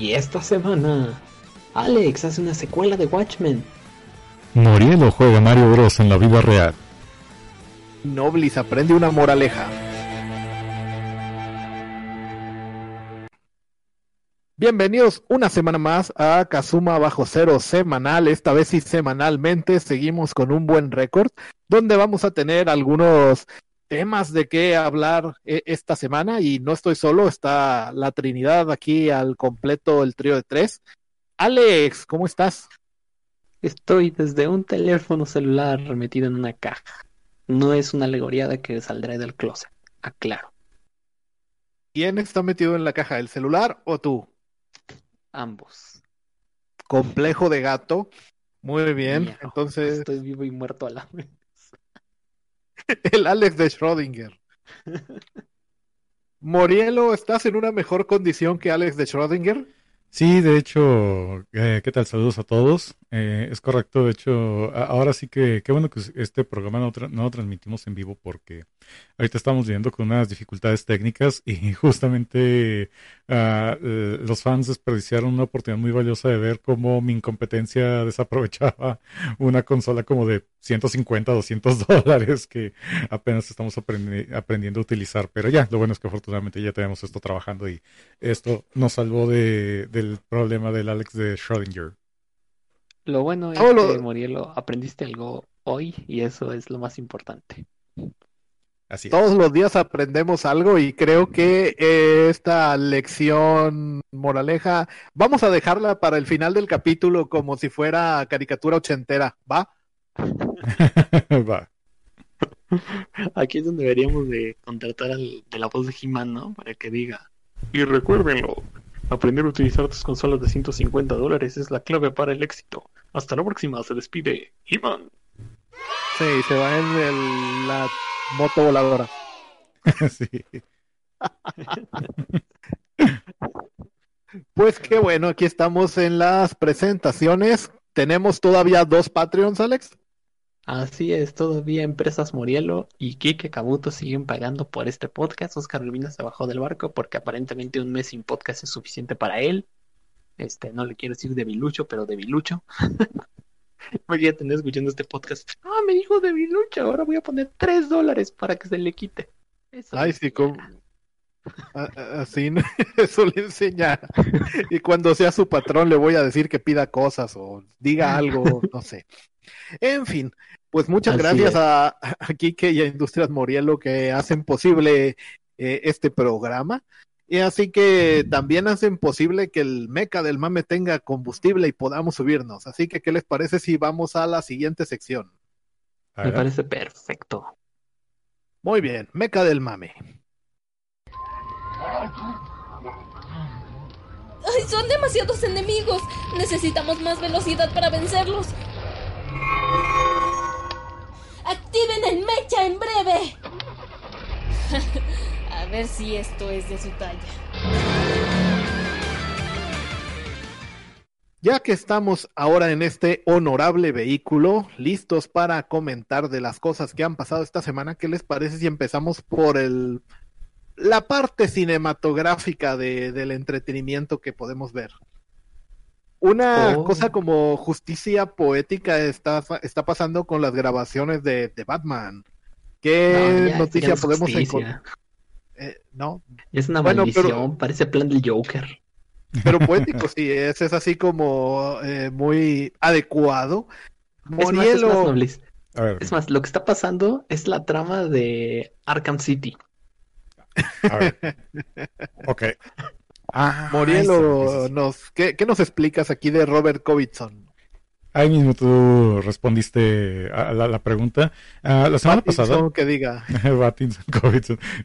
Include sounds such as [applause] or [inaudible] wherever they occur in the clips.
Y esta semana, Alex hace una secuela de Watchmen. Morielo juega Mario Bros en la vida real. Noblis aprende una moraleja. Bienvenidos una semana más a Kazuma Bajo Cero semanal. Esta vez sí semanalmente seguimos con un buen récord, donde vamos a tener algunos temas de qué hablar eh, esta semana y no estoy solo, está la Trinidad aquí al completo, el trío de tres. Alex, ¿cómo estás? Estoy desde un teléfono celular metido en una caja. No es una alegoría de que saldré del closet, aclaro. ¿Quién está metido en la caja, el celular o tú? Ambos. Complejo de gato. Muy bien, entonces Estoy vivo y muerto a la vez. [laughs] el Alex de Schrödinger. [laughs] Morielo, ¿estás en una mejor condición que Alex de Schrödinger? Sí, de hecho, eh, ¿qué tal? Saludos a todos. Eh, es correcto, de hecho, ahora sí que qué bueno que este programa no, tra- no lo transmitimos en vivo porque ahorita estamos viendo con unas dificultades técnicas y [laughs] justamente eh, los fans desperdiciaron una oportunidad muy valiosa de ver cómo mi incompetencia [laughs] desaprovechaba una consola como de 150, 200 [laughs] dólares que apenas estamos aprendi- aprendiendo a utilizar. Pero ya, lo bueno es que afortunadamente ya tenemos esto trabajando y esto nos salvó de, del problema del Alex de Schrödinger. Lo bueno es lo- que, Morielo, aprendiste algo hoy y eso es lo más importante. Así es. Todos los días aprendemos algo y creo que eh, esta lección moraleja vamos a dejarla para el final del capítulo como si fuera caricatura ochentera, ¿va? [laughs] Va. Aquí es donde deberíamos de contratar al de la voz de He-Man, ¿no? Para que diga. Y recuérdenlo, aprender a utilizar tus consolas de 150 dólares es la clave para el éxito. Hasta la próxima, se despide He-Man. Sí, se va en el- la moto voladora. [laughs] Sí. [laughs] Pues qué bueno, aquí estamos en las presentaciones. Tenemos todavía dos Patreons, Alex. Así es, todavía Empresas Morielo y Kike Kabuto siguen pagando por este podcast. Oscar Urbina se bajó del barco porque aparentemente un mes sin podcast es suficiente para él. Este, no le quiero decir debilucho, pero debilucho. [laughs] Imagínate tener escuchando este podcast. Ah, me dijo debilucho, ahora voy a poner tres dólares para que se le quite. Eso Ay, sí, como... a- a- Así, ¿no? [laughs] eso le enseña. Y cuando sea su patrón le voy a decir que pida cosas o diga algo, no sé. En fin, pues muchas Así gracias es. a, a Quique y a Industrias Morielo que hacen posible eh, este programa. Y así que también hacen posible que el meca del mame tenga combustible y podamos subirnos. Así que, ¿qué les parece si vamos a la siguiente sección? Me parece perfecto. Muy bien, meca del mame. ¡Ay, son demasiados enemigos! Necesitamos más velocidad para vencerlos. ¡Activen el mecha en breve! [laughs] A ver si esto es de su talla. Ya que estamos ahora en este honorable vehículo, listos para comentar de las cosas que han pasado esta semana, ¿qué les parece si empezamos por el la parte cinematográfica de, del entretenimiento que podemos ver? Una Oh. cosa como justicia poética está, está pasando con las grabaciones de, de Batman. ¿Qué No, ya, esto ya noticia no es podemos encontrar? eh, no. Es una Bueno, maldición, pero- parece plan del Joker. Pero [laughs] poético, sí, ese es así como eh, muy adecuado. Es más, es más, Morielo, Noblis. A ver, Es más, lo que está pasando es la trama de Arkham City. a ver. Ok. Ah, Morielo, nos, ¿qué, qué nos explicas aquí de Robert Covington? Ahí mismo tú respondiste a la, la pregunta. Ah, la semana pasada. Pattinson, que diga. [laughs]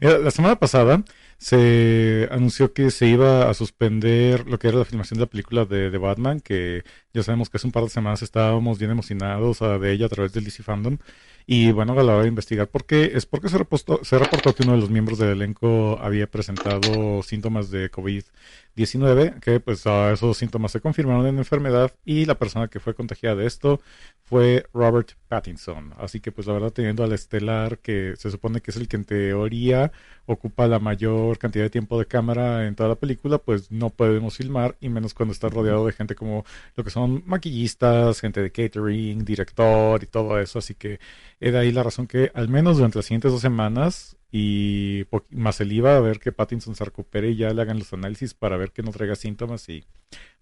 [laughs] La semana pasada se anunció que se iba a suspender lo que era la filmación de la película de, de Batman, que ya sabemos que hace un par de semanas estábamos bien emocionados ah, de ella a través del DC Fandom. Y bueno, a la hora de investigar por qué, es porque se reportó, se reportó que uno de los miembros del elenco había presentado síntomas de COVID-19, que pues ah, esos síntomas se confirmaron en enfermedad y la persona que fue contagiada de esto fue Robert Pattinson. Así que pues la verdad teniendo al estelar que se supone que es el que en teoría ocupa la mayor cantidad de tiempo de cámara en toda la película, pues no podemos filmar y menos cuando está rodeado de gente como lo que son maquillistas, gente de catering, director y todo eso. Así que era ahí la razón que al menos durante las siguientes dos semanas y más el IVA a ver que Pattinson se recupere y ya le hagan los análisis para ver que no traiga síntomas y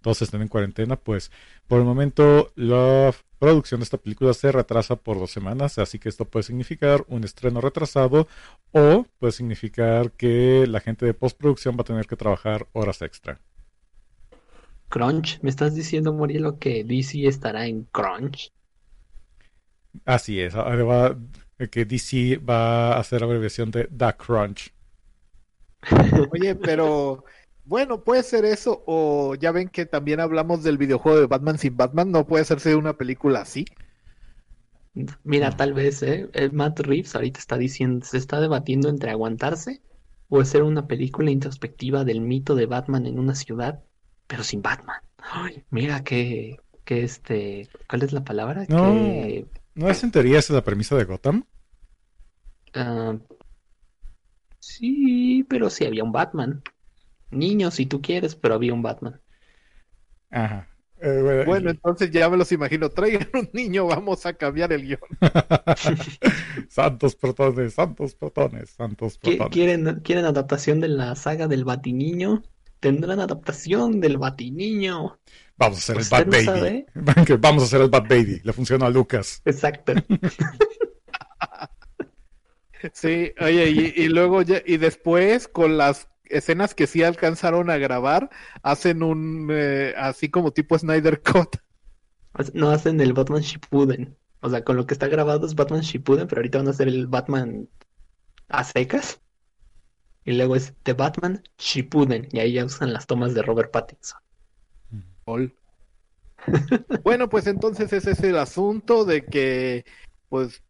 todos estén en cuarentena, pues por el momento la producción de esta película se retrasa por dos semanas, así que esto puede significar un estreno retrasado o puede significar que la gente de postproducción va a tener que trabajar horas extra. Crunch, ¿me estás diciendo, Morielo, que DC estará en Crunch? Así es, ahora va- que DC va a hacer abreviación de The Crunch. [laughs] Oye, pero bueno, puede ser eso, o ya ven que también hablamos del videojuego de Batman sin Batman, no puede hacerse una película así. Mira, tal vez, ¿eh? El Matt Reeves ahorita está diciendo, se está debatiendo entre aguantarse o hacer una película introspectiva del mito de Batman en una ciudad, pero sin Batman. Ay, mira que, que este, ¿cuál es la palabra? No. Que, ¿No es en teoría esa la premisa de Gotham? ah, sí, pero sí había un Batman. Niño, si tú quieres, pero había un Batman. Ajá. Eh, bueno, Bueno, entonces ya me los imagino, traigan un niño, vamos a cambiar el guion. [laughs] santos protones, santos protones, santos ¿Qui- protones. ¿Quieren, quieren adaptación de la saga del Batiniño? Tendrán adaptación del Batiniño. Vamos a hacer el ¿Usted Bat Baby. sabe? [laughs] Vamos a hacer el Bat Baby. Le funcionó a Lucas. Exacto. [laughs] Sí, oye, y, y luego ya, y después con las escenas que sí alcanzaron a grabar, hacen un eh, así como tipo Snyder Cut. No hacen el Batman Shippuden. O sea, con lo que está grabado es Batman Shippuden, pero ahorita van a hacer el Batman a secas. Y luego es The Batman Shippuden. Y ahí ya usan las tomas de Robert Pattinson. Ol. Bueno, pues entonces ese es el asunto de que, pues,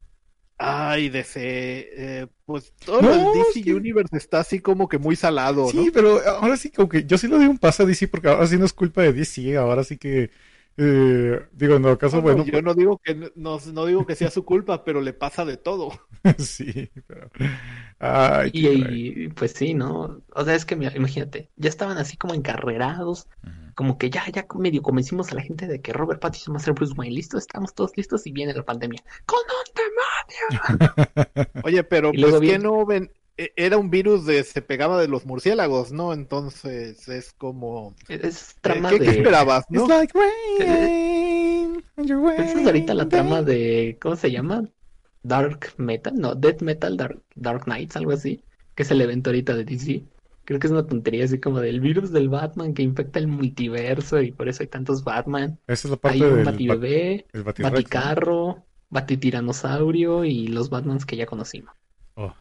ay, DC, eh, pues todo No, el DC es que- Universe está así como que muy salado, Sí, ¿no? pero ahora sí, como que yo sí le doy un paso a DC porque ahora sí no es culpa de DC. Ahora sí que. Eh, digo, en todo caso, Bueno, bueno. yo no digo que no, no digo que sea su culpa, pero le pasa de todo. [laughs] sí, pero. Ay, Y, qué y, pues sí, ¿no? O sea, es que mira, imagínate, ya estaban así como encarrerados, como que ya, ya medio convencimos a la gente de que Robert Pattinson va a ser Bruce Wayne. Listo, estamos todos listos y viene la pandemia. ¡Con un demonio! [laughs] Oye, pero pues que viene- no ven, era un virus de se pegaba de los murciélagos, ¿no? Entonces es como Es ¿qué, trama qué de... esperabas, no? It's like rain Esa es ahorita la trama de, ¿cómo se llama? Dark Metal, no, Death Metal, Dark, Dark Knights, algo así, que es el evento ahorita de DC. Creo que es una tontería así como del virus del Batman que infecta el multiverso y por eso hay tantos Batman. Esa es la Hay parte un del Batibebé, el Batirrex, ¿no? Baticarro, Batitiranosaurio y los Batmans que ya conocimos. Oh,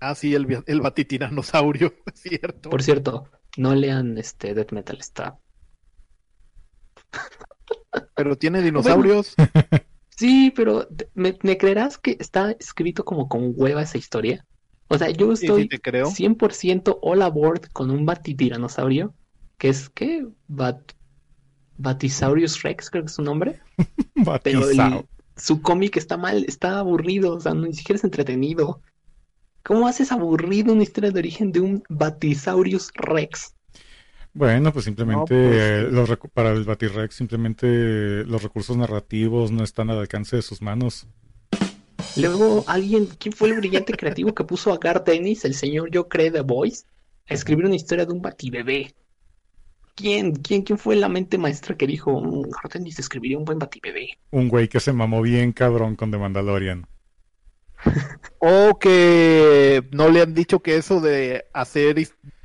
Ah, sí, el, el batitiranosaurio, [laughs] es cierto. Por cierto, no lean este Death Metal, está. Pero tiene dinosaurios. [laughs] Sí, pero ¿me, me creerás que está escrito como con hueva esa historia? O sea, yo Sí, estoy sí te creo. 100% all aboard con un batitiranosaurio, que es, ¿qué? Bat... Batisaurus Rex, creo que es su nombre. [laughs] Pero el- su cómic está mal, está aburrido, o sea, ni siquiera es entretenido. ¿Cómo haces aburrido una historia de origen de un Batisaurus Rex? Bueno, pues simplemente No, pues, eh, los recu- para el Batirrex simplemente los recursos narrativos no están al alcance de sus manos. Luego alguien, ¿quién fue el brillante creativo que puso a Gar Dennis, el señor Yo Cree The Voice, a escribir una historia de un batibebé? ¿Quién, quién, quién fue la mente maestra que dijo, "Mm, Gar Dennis escribiría un buen batibebé? Un güey que se mamó bien cabrón con The Mandalorian. O que no le han dicho que eso de hacer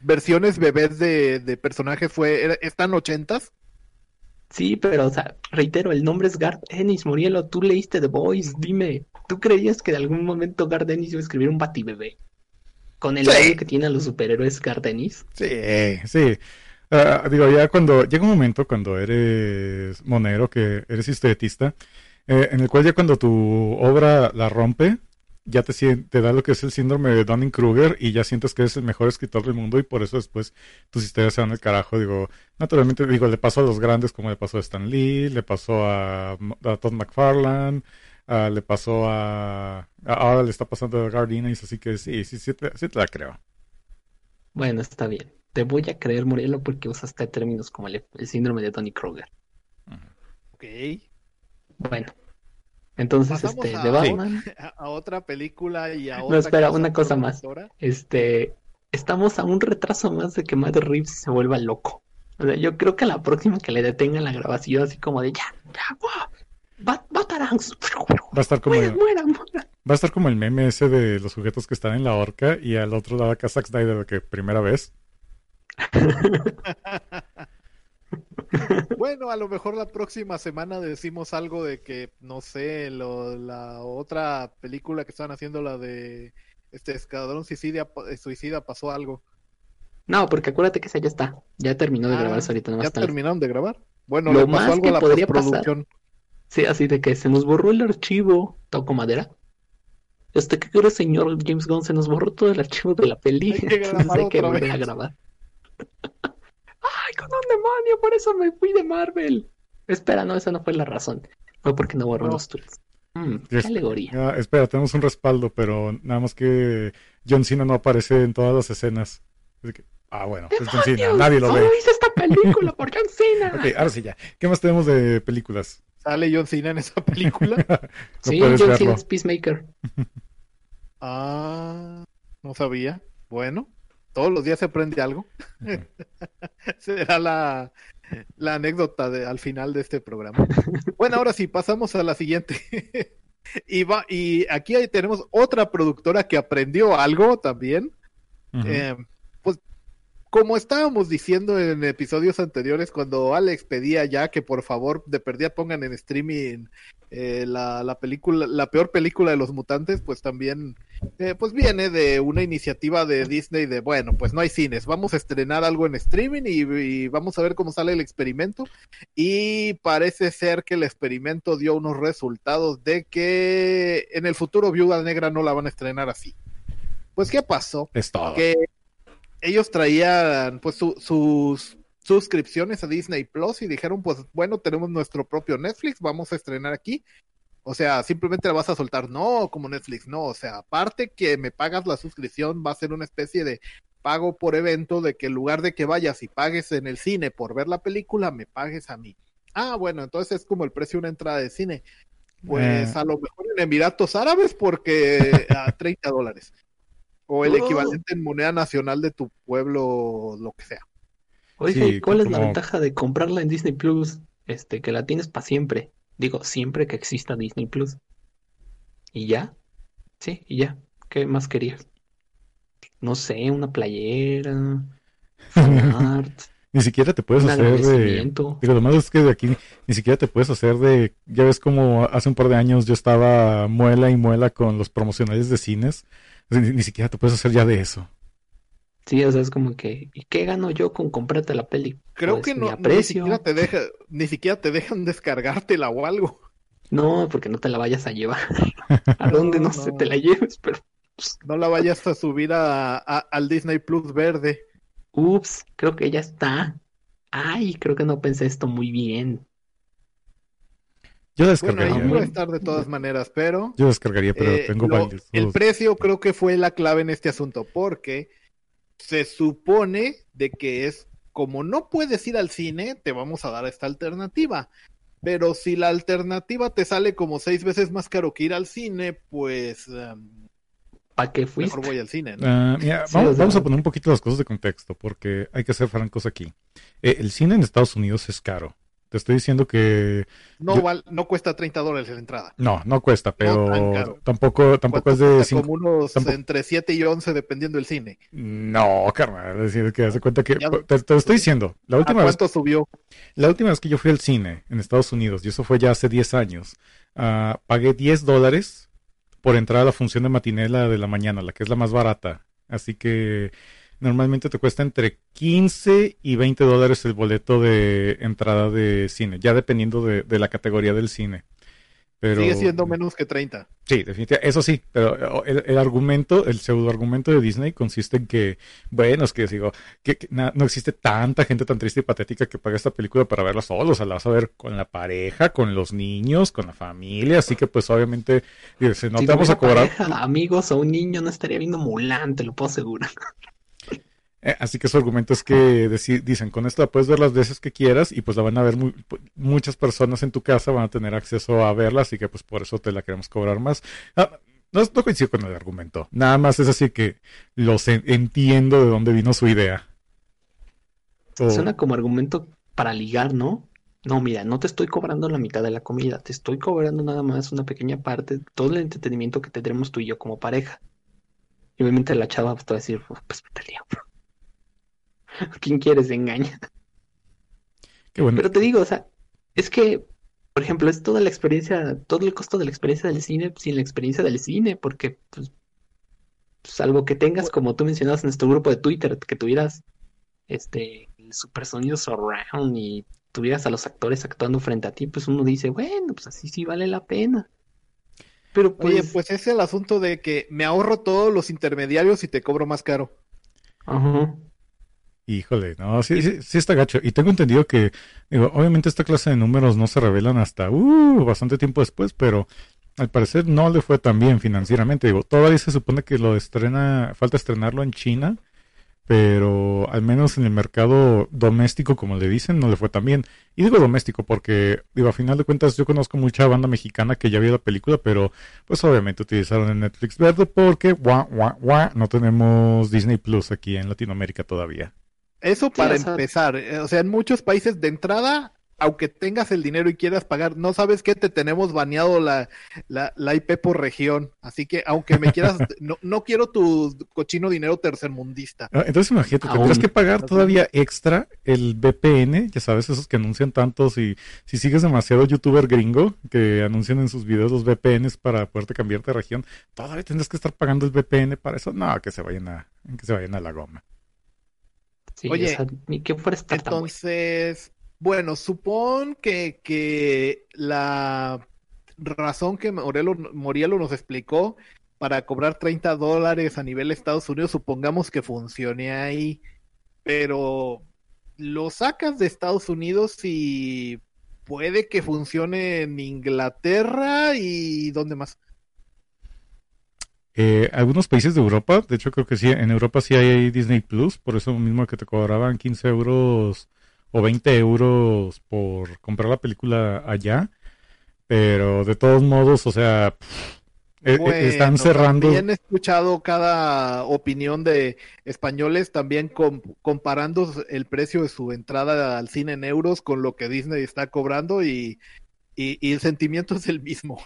versiones bebés de, de personajes fue. ¿Están ochentas? Sí, pero, o sea, reitero, el nombre es Gar Dennis, Murielo, tú leíste The Voice, dime, ¿tú creías que de algún momento Gar Dennis iba a escribir un batibebé? Con el Sí. odio que tienen los superhéroes Gar Dennis. Sí, sí. Ah, digo, ya cuando llega un momento cuando eres monero, que eres historietista, eh, en el cual ya cuando tu obra la rompe, ya te, te da lo que es el síndrome de Dunning-Kruger y ya sientes que eres el mejor escritor del mundo y por eso después tus historias se van al carajo. Digo, naturalmente, digo, le pasó a los grandes como le pasó a Stan Lee, le pasó a, a Todd McFarlane, le pasó a... a- Ahora le está pasando a Gardinis, así que sí, sí, sí te, sí te la creo. Bueno, está bien. Te voy a creer, Murielo, porque usaste términos como el, el síndrome de Tony Kruger. Ok. Bueno, entonces, Pasamos este, a- de Batman, [laughs] A, a otra película y a No, otra. espera, casa una cosa más. este, estamos a un retraso más de que Matt Reeves se vuelva loco. O sea, yo creo que a la próxima que le detengan la grabación, así como de ya, ya, wow, Batarangs, Va a estar como muera, el- muera, muera. Va a estar como el meme ese de los sujetos que están en la horca y al otro lado acá Zack Snyder que primera vez. [laughs] [laughs] Bueno, a lo mejor la próxima semana decimos algo de que, no sé, lo- la otra película que están haciendo, la de este Escuadrón Suicida, Suicida pasó algo. No, porque acuérdate que esa ya está, ya terminó de Ah, grabarse ahorita, ¿Ya está terminaron de grabar? Bueno, Lo le pasó más algo que a la podría postproducción. Sí, así de que se nos borró el archivo, toco madera. Este, ¿qué crees, señor James Gunn? Se nos borró todo el archivo de la peli. Hay que [laughs] Entonces grabar hay que a grabar. [laughs] ¡Ay, con un demonio! Por eso me fui de Marvel. Espera, no, esa no fue la razón. Fue porque no borró No. los tweets. Mm, qué Yes. alegoría. Ah, espera, tenemos un respaldo, pero nada más que John Cena no aparece en todas las escenas. Así que- ah, bueno, es John Cena, nadie lo ve. ¡Solo hice esta película por John [laughs] Cena! Ok, ahora sí ya. ¿Qué más tenemos de películas? ¿Sale John Cena en esa película? [laughs] No sí, John verlo. Cena es Peacemaker. ah, no sabía. Bueno, todos los días se aprende algo. [laughs] Será la, la anécdota de, al final de este programa. Bueno, ahora sí, pasamos a la siguiente. [laughs] y, va, y aquí ahí tenemos otra productora que aprendió algo también. Eh, pues como estábamos diciendo en episodios anteriores, cuando Alex pedía ya que por favor de perdida pongan en streaming eh, la, la película, la peor película de los mutantes, pues también eh, pues viene de una iniciativa de Disney de bueno, pues no hay cines, vamos a estrenar algo en streaming y, y vamos a ver cómo sale el experimento. Y parece ser que el experimento dio unos resultados de que en el futuro Viuda Negra no la van a estrenar así. Pues, ¿qué pasó? Es todo. que ellos traían pues su- sus suscripciones a Disney Plus y dijeron pues bueno tenemos nuestro propio Netflix vamos a estrenar aquí o sea simplemente la vas a soltar no como Netflix no o sea aparte que me pagas la suscripción va a ser una especie de pago por evento de que en lugar de que vayas y pagues en el cine por ver la película me pagues a mí ah bueno entonces es como el precio de una entrada de cine pues Eh. a lo mejor en Emiratos Árabes porque a [laughs] 30 dólares o el Oh. equivalente en moneda nacional de tu pueblo, lo que sea. Sí, ¿y cuál es la ventaja de comprarla en Disney Plus? Este, que la tienes para siempre. Digo, siempre que exista Disney Plus. ¿Y ya? Sí, y ya. ¿Qué más querías? No sé, una playera, [laughs] art, Ni siquiera te puedes un hacer de... Digo, lo malo es que de aquí ni siquiera te puedes hacer de... Ya ves como hace un par de años yo estaba muela y muela con los promocionales de cines. Ni, ni siquiera te puedes hacer ya de eso. Sí, o sea, es como que, ¿y qué gano yo con comprarte la peli? Creo Pues que no, ni siquiera te deja, ni siquiera te dejan [laughs] descargártela o algo. No, porque no te la vayas a llevar. [laughs] A dónde no, no. te la lleves, pero No la vayas a subir a, a- al Disney Plus verde. ups, creo que ya está. Ay, creo que no pensé esto muy bien. Yo Bueno, descargaría. ahí iba a estar de todas maneras, pero Yo descargaría, pero eh, tengo lo- varios. el precio creo que fue la clave en este asunto, porque se supone de que es como no puedes ir al cine, te vamos a dar esta alternativa. Pero si la alternativa te sale como seis veces más caro que ir al cine, pues em, ¿Para qué fuiste? mejor voy al cine. ¿no? Ah, mira, Sí, vamos a poner un poquito las cosas de contexto, porque hay que ser francos aquí. Eh, el cine en Estados Unidos es caro. Te estoy diciendo que No, yo- val- no cuesta 30 dólares la entrada. no, no cuesta, pero tampoco, tampoco es ¿Cuánto de cinco. Como unos tampoco- entre 7 y 11 dependiendo del cine. No, carnal, es decir, que haz de cuenta que Ya- te, te lo estoy diciendo. La ¿A última vez subió? La última vez que yo fui al cine en Estados Unidos, y eso fue ya hace 10 años, ah, pagué 10 dólares por entrar a la función de matinela de la mañana, la que es la más barata. Así que normalmente te cuesta entre 15 y 20 dólares el boleto de entrada de cine, ya dependiendo de, de la categoría del cine. Pero, Sigue siendo menos que 30. Sí, definitivamente, eso sí, pero el, el argumento, el pseudo argumento de Disney consiste en que, bueno, es que digo, que, que na- no existe tanta gente tan triste y patética que paga esta película para verla solo, o sea, la vas a ver con la pareja, con los niños, con la familia, así que pues obviamente, dice, no si te vamos a cobrar, pareja, [laughs] amigos o un niño, no estaría viendo Mulan, te lo puedo asegurar. Eh, así que su argumento es que dicen, con esto la puedes ver las veces que quieras y pues la van a ver mu- muchas personas en tu casa, van a tener acceso a verla, así que pues por eso te la queremos cobrar más. Ah, no, coincido con el argumento, nada más es así que los en- entiendo de dónde vino su idea. O- Suena como argumento para ligar, ¿no? No, mira, no te estoy cobrando la mitad de la comida, te estoy cobrando nada más una pequeña parte de todo el entretenimiento que tendremos tú y yo como pareja. Y obviamente la chava va a decir, pues vete al diablo. [laughs] ¿Quién quieres engaña? qué bueno. Pero te digo, o sea, es que, por ejemplo, es toda la experiencia, todo el costo de la experiencia del cine sin la experiencia del cine, porque, pues, salvo que tengas, como tú mencionabas en nuestro grupo de Twitter, que tuvieras este el super sonido surround y tuvieras a los actores actuando frente a ti, pues uno dice, bueno, pues así sí vale la pena. Pero Oye, pues, pues es el asunto de que me ahorro todos los intermediarios y te cobro más caro. ajá. Híjole, no, sí, sí, sí está gacho. Y tengo entendido que, digo, obviamente esta clase de números no se revelan hasta uh, bastante tiempo después, pero al parecer no le fue tan bien financieramente. Digo, todavía se supone que lo estrena, falta estrenarlo en China, pero al menos en el mercado doméstico, como le dicen, no le fue tan bien. Y digo doméstico porque, digo, a final de cuentas yo conozco mucha banda mexicana que ya vio la película, pero pues obviamente utilizaron el Netflix verde porque, guau, guau, guau, no tenemos Disney Plus aquí en Latinoamérica todavía. Eso para o sea- empezar. eh, O sea, en muchos países de entrada, aunque tengas el dinero y quieras pagar, no sabes qué, te tenemos baneado la, la, la IP por región. Así que aunque me quieras, [laughs] no, no quiero tu cochino dinero tercermundista. Ah, Entonces imagínate, Aún. tendrás que pagar todavía extra el VPN, ya sabes, esos que anuncian tantos y si sigues demasiado youtuber gringo que anuncian en sus videos los VPNs para poderte cambiarte de región, todavía tendrás que estar pagando el VPN para eso. No, que se vayan a, que se vayan a la goma. Sí, Oye, o sea, ni que fuera estar tan bueno. Entonces, bueno, supón que, que la razón que Morelo, Morielo nos explicó para cobrar 30 dólares a nivel Estados Unidos, supongamos que funcione ahí, pero lo sacas de Estados Unidos y puede que funcione en Inglaterra y ¿dónde más? Eh, algunos países de Europa, de hecho creo que sí, en Europa sí hay Disney Plus, por eso mismo que te cobraban 15 euros o 20 euros por comprar la película allá, pero de todos modos, o sea, pff, eh, eh, están Bueno, cerrando. También he escuchado cada opinión de españoles también com- comparando el precio de su entrada al cine en euros con lo que Disney está cobrando y, y, y el sentimiento es el mismo.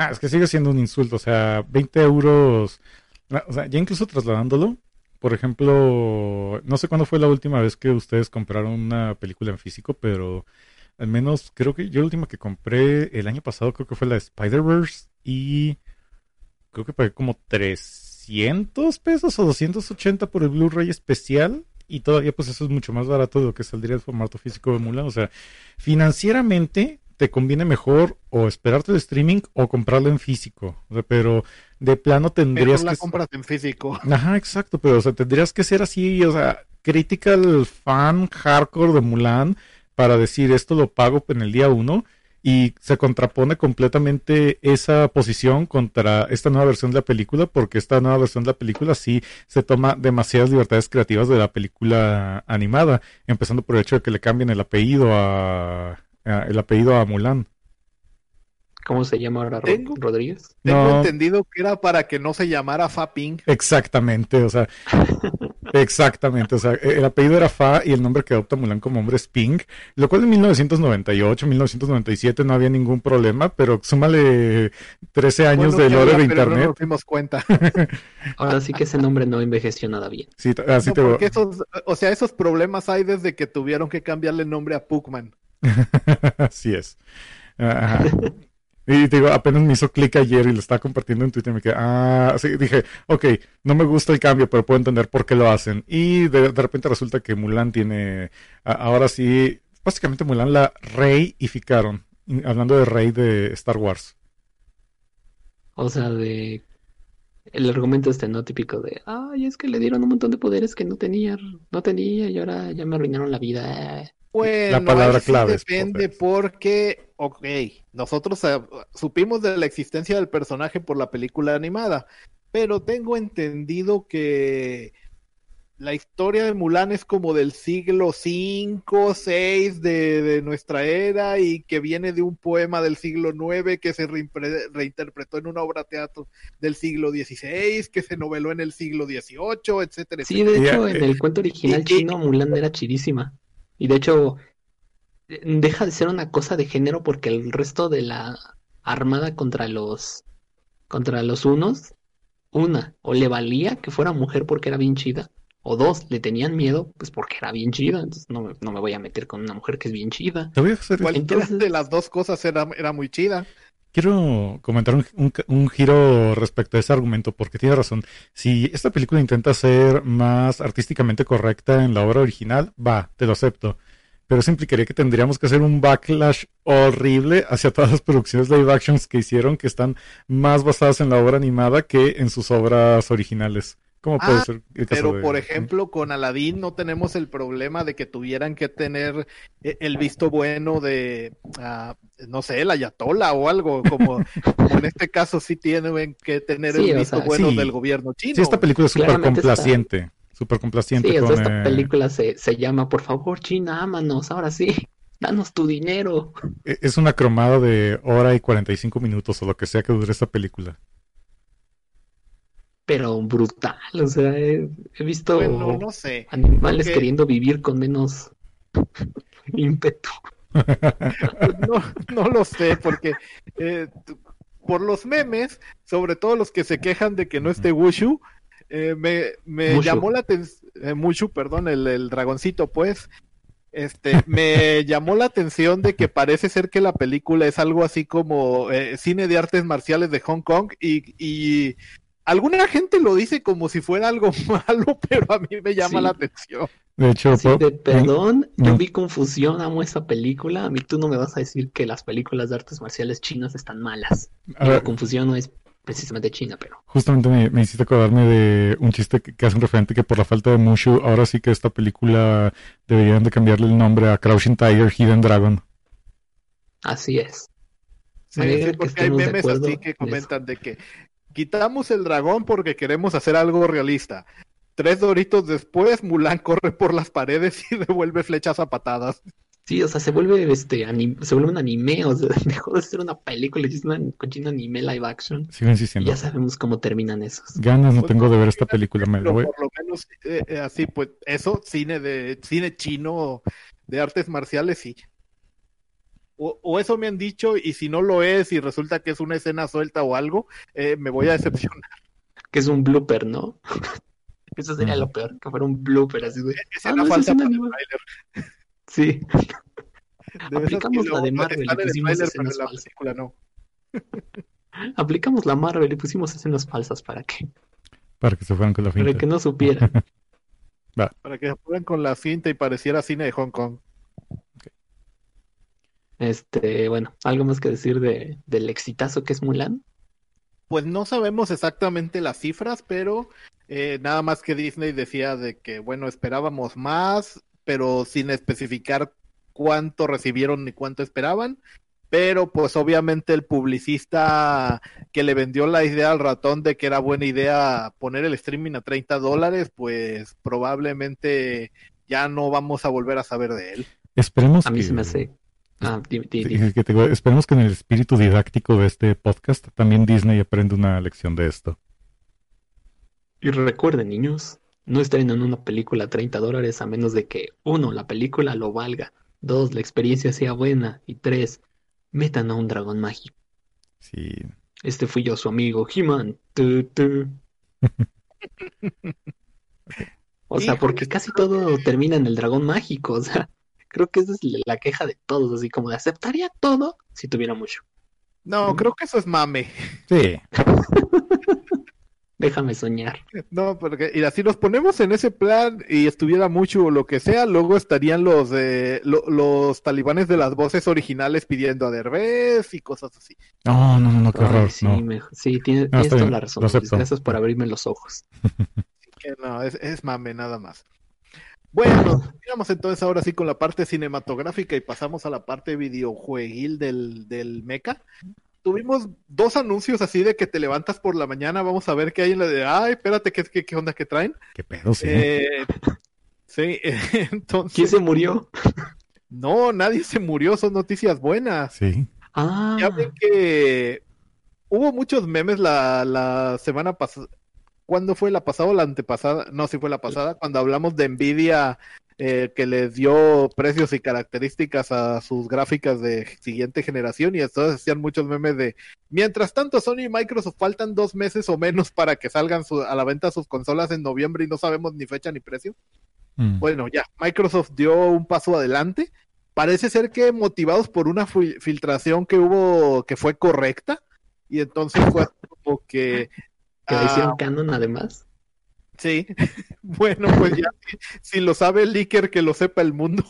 Ah, es que sigue siendo un insulto, o sea, 20 euros, o sea, ya incluso trasladándolo, por ejemplo, no sé cuándo fue la última vez que ustedes compraron una película en físico, pero al menos creo que yo la última que compré el año pasado creo que fue la de Spider-Verse y creo que pagué como 300 pesos o 280 por el Blu-ray especial y todavía pues eso es mucho más barato de lo que saldría el formato físico de Mulan, o sea, financieramente te conviene mejor o esperarte el streaming o comprarlo en físico, o sea, pero de plano tendrías la que compras en físico. [laughs] Ajá, exacto, pero o sea, tendrías que ser así, o sea, critical fan hardcore de Mulan para decir esto lo pago en el día uno y se contrapone completamente esa posición contra esta nueva versión de la película porque esta nueva versión de la película sí se toma demasiadas libertades creativas de la película animada, empezando por el hecho de que le cambien el apellido a el apellido a Mulan. ¿Cómo se llama ahora Tengo- Rodríguez? Tengo No. entendido que era para que no se llamara Fa Ping. Exactamente, o sea, [laughs] exactamente, o sea, el apellido era Fa y el nombre que adopta Mulan como hombre es Ping, lo cual en 1998, 1997 no había ningún problema, pero súmale 13 años Bueno, de lore de pero internet. No nos dimos cuenta. [laughs] Ahora sí que ese nombre no envejeció nada bien. Sí, así No, te porque esos, o sea, esos problemas hay desde que tuvieron que cambiarle el nombre a Pugman. [laughs] Así es. Y digo, apenas me hizo clic ayer y lo estaba compartiendo en Twitter me ah, sí, dije, ok, no me gusta el cambio, pero puedo entender por qué lo hacen. Y de, repente resulta que Mulan tiene, ahora sí, básicamente Mulan la reificaron, hablando de rey de Star Wars. O sea, de el argumento este no típico de, ay, es que le dieron un montón de poderes que no tenía, no tenía y ahora ya me arruinaron la vida. Bueno, palabra ahí sí clave es depende porque, ok, nosotros eh, supimos de la existencia del personaje por la película animada, pero tengo entendido que la historia de Mulan es como del siglo V, VI de, de nuestra era y que viene de un poema del siglo IX que se reimpre- reinterpretó en una obra de teatro del siglo XVI, que se noveló en el siglo XVIII, etcétera, Sí, de hecho, en el cuento original y- y- chino, Mulan era chidísima. Y de hecho, deja de ser una cosa de género porque el resto de la armada contra los contra los unos, una, o le valía que fuera mujer porque era bien chida, o dos, le tenían miedo, pues porque era bien chida. Entonces no me, no me voy a meter con una mujer que es bien chida. Te voy a hacer, Cualquiera Entonces- de las dos cosas era, era muy chida. Quiero comentar un, giro respecto a ese argumento, porque tiene razón. Si esta película intenta ser más artísticamente correcta en la obra original, va, te lo acepto. Pero eso implicaría que tendríamos que hacer un backlash horrible hacia todas las producciones live actions que hicieron, que están más basadas en la obra animada que en sus obras originales. ¿Cómo puede Ah, ser el caso Pero, de- por ejemplo, con Aladdin no tenemos el problema de que tuvieran que tener eh, el visto bueno de, ah, no sé, el ayatola o algo, como, [laughs] como en este caso sí tienen que tener Sí, el o visto sea, bueno sí. del gobierno chino. Sí, esta película es súper Claramente está- complaciente. Súper complaciente Sí, con, esta eh, película se, se llama Por favor, China, ámanos, ahora sí, danos tu dinero. e- Es una cromada de hora y 45 minutos o lo que sea que dure esta película. Pero brutal, o sea, he, he visto Bueno, no sé. animales porque- queriendo vivir con menos [laughs] ímpetu. [laughs] No, no lo sé, porque eh, por los memes, sobre todo los que se quejan de que no esté Wushu, eh, me, me Mushu. llamó la atención, Mushu, perdón, el, el dragoncito, pues, este, [laughs] me llamó la atención de que parece ser que la película es algo así como eh, cine de artes marciales de Hong Kong y, y alguna gente lo dice como si fuera algo [laughs] malo, pero a mí me llama Sí. la atención. De hecho, de perdón, yo vi confusión, amo esa película. A mí tú no me vas a decir que las películas de artes marciales chinas están malas. a Digo, ver, confusión no es precisamente china, pero Justamente me, me hiciste acordarme de un chiste que, que hace un referente que por la falta de Mushu, ahora sí que esta película deberían de cambiarle el nombre a Crouching Tiger, Hidden Dragon. así es. Sí, sí, que porque hay memes así que comentan de que quitamos el dragón porque queremos hacer algo realista. Tres doritos después, Mulan corre por las paredes y [laughs] devuelve flechas a patadas. Sí, o sea, se vuelve este anim- se vuelve un anime, o sea, [laughs] dejó de ser una película, es un cochino anime live action. Sigo Y insistiendo. ya sabemos cómo terminan esos. Ganas no Pues, tengo de ver esta película, me Pero voy- por lo menos eh, eh, así, pues eso, cine de cine chino de artes marciales, sí. O, o eso me han dicho, y si no lo es, y resulta que es una escena suelta o algo, eh, me voy a decepcionar. [laughs] Que es un blooper, ¿no? [laughs] Eso sería lo peor, que fuera un blooper así de. Ah, no, falsa para el. [laughs] Sí. De Aplicamos la de Marvel y pusimos escenas en la falsas. película no. Aplicamos la Marvel y pusimos escenas falsas para que, para que se fueran con la para finta. que no supieran. Para que se pongan con la cinta y pareciera cine de Hong Kong. Este, bueno, algo más que decir de, del exitazo que es Mulan. Pues no sabemos exactamente las cifras, pero eh, nada más que Disney decía de que, bueno, esperábamos más, pero sin especificar cuánto recibieron ni cuánto esperaban. Pero pues obviamente el publicista que le vendió la idea al ratón de que era buena idea poner el streaming a 30 dólares, pues probablemente ya no vamos a volver a saber de él. Esperemos A mí que, se me hace. Ah, di- di- di- Sí, que te digo, esperemos que en el espíritu didáctico de este podcast también Disney aprenda una lección de esto. Y recuerden, niños, no estrenan una película a 30 dólares a menos de que, uno, la película lo valga, dos, la experiencia sea buena, y tres, metan a un dragón mágico. Sí. Este fui yo, su amigo He-Man. Tu, tu. [laughs] O sea, porque casi todo termina en el dragón mágico. O sea, creo que esa es la queja de todos, así como de aceptaría todo si tuviera mucho. No, creo que eso es mame. Sí. [laughs] Déjame soñar. No, porque y así nos ponemos en ese plan y estuviera mucho o lo que sea, luego estarían los eh, lo- los talibanes de las voces originales pidiendo a Derbez y cosas así. No, no, no, no, qué Ay, horror. sí, no. me- sí, tiene- No, tienes toda bien, la razón. Gracias por abrirme los ojos. [laughs] Que no, es, es mame nada más. Bueno, [laughs] sigamos entonces ahora sí con la parte cinematográfica y pasamos a la parte videojueguil del, del mecha. Tuvimos dos anuncios así de que te levantas por la mañana, vamos a ver qué hay en la de, ay, espérate, ¿qué, qué, qué onda que traen? Qué pedo, sí. Eh, sí, [laughs] entonces... ¿Quién se murió? No, nadie se murió, son noticias buenas. Sí. Ah, Ya ven que hubo muchos memes la, la semana pasada. ¿Cuándo fue la pasada o la antepasada? No, sí fue la pasada, cuando hablamos de Nvidia eh, que les dio precios y características a sus gráficas de siguiente generación y entonces hacían muchos memes de mientras tanto Sony y Microsoft faltan dos meses o menos para que salgan su- a la venta sus consolas en noviembre y no sabemos ni fecha ni precio. Mm. Bueno, ya, Microsoft dio un paso adelante. Parece ser que motivados por una fil- filtración que hubo que fue correcta. Y entonces fue [laughs] como que. Que ah, hicieron canon además. sí. [laughs] bueno, pues ya, si, lo sabe el leaker, que lo sepa el mundo.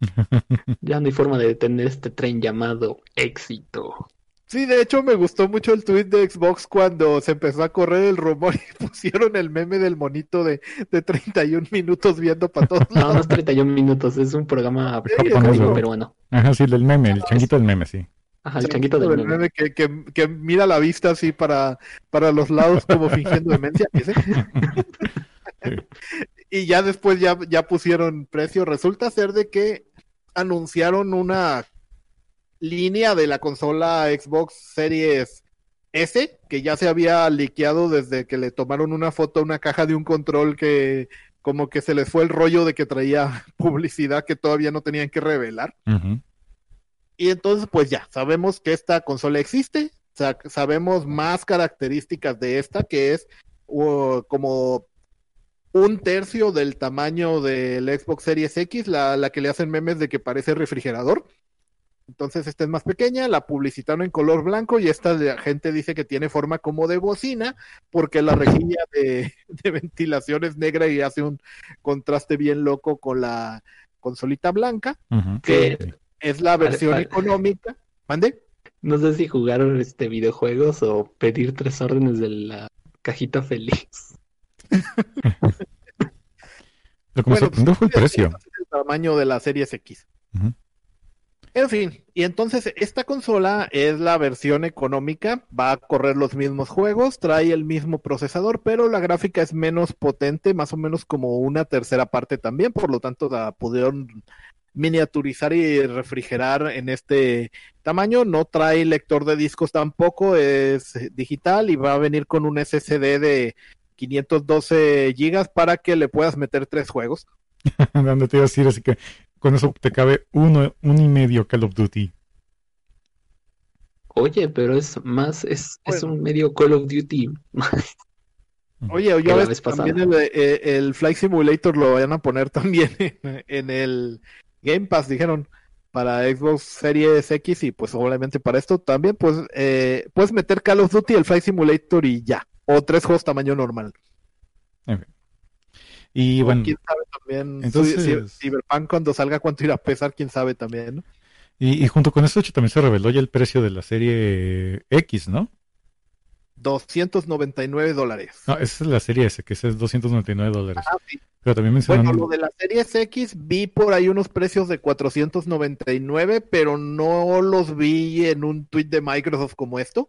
[laughs] Ya no hay forma de detener este tren llamado éxito. Sí, de hecho me gustó mucho el tweet de Xbox cuando se empezó a correr el rumor [laughs] y pusieron el meme del monito de, de 31 minutos viendo para todos No, no lados. es 31 minutos, es un programa Sí, peruano. Ajá, sí, el meme, el changuito del meme, sí. Ajá, el changuito del meme. meme que, que, que mira la vista así para, para los lados como fingiendo demencia. ese. [laughs] y ya después ya, ya pusieron precio. Resulta ser de que anunciaron una línea de la consola Xbox Series S, que ya se había liqueado desde que le tomaron una foto a una caja de un control que como que se les fue el rollo de que traía [laughs] publicidad que todavía no tenían que revelar. Ujú. Y entonces, pues ya, sabemos que esta consola existe, sa- sabemos más características de esta, que es uh, como un tercio del tamaño del Xbox Series X, la, la que le hacen memes de que parece refrigerador. Entonces, esta es más pequeña, la publicitaron en color blanco y esta la gente dice que tiene forma como de bocina, porque la rejilla de, [laughs] de ventilación es negra y hace un contraste bien loco con la consolita blanca. Ujú. Que Sí. Es la versión vale. económica. ¿Mande? no sé si jugar este videojuegos o pedir tres órdenes de la cajita feliz. [laughs] Lo que me Bueno, sorprendió fue el pues, precio. el tamaño de la Series X. En fin, y entonces esta consola es la versión económica, va a correr los mismos juegos, trae el mismo procesador, pero la gráfica es menos potente, más o menos como una tercera parte también, por lo tanto la pudieron miniaturizar y refrigerar en este tamaño. No trae lector de discos tampoco, es digital y va a venir con un SSD de 512 gigas para que le puedas meter tres juegos. [laughs] Dando te iba a decir, así que con eso te cabe uno, un y medio Call of Duty. Oye, pero es más, es, es un medio Call of Duty. [laughs] Oye, ya ves también el, eh, el Flight Simulator lo van a poner también [laughs] en, en el Game Pass, dijeron, para Xbox Series X y pues obviamente para esto también, pues eh, puedes meter Call of Duty, el Flight Simulator y ya, o tres juegos tamaño normal. Y O bueno, quién sabe también, entonces- Cy- Cyberpunk cuando salga cuánto irá a pesar, quién sabe también, ¿no? y, y junto con hecho, también se reveló ya el precio de la serie X, ¿no? 299 dólares. No, esa es la serie S, que esa es 299 dólares. Ah, sí. Pero también mencionan... Bueno, lo de la Series X vi por ahí unos precios de 499, pero no los vi en un tweet de Microsoft como esto.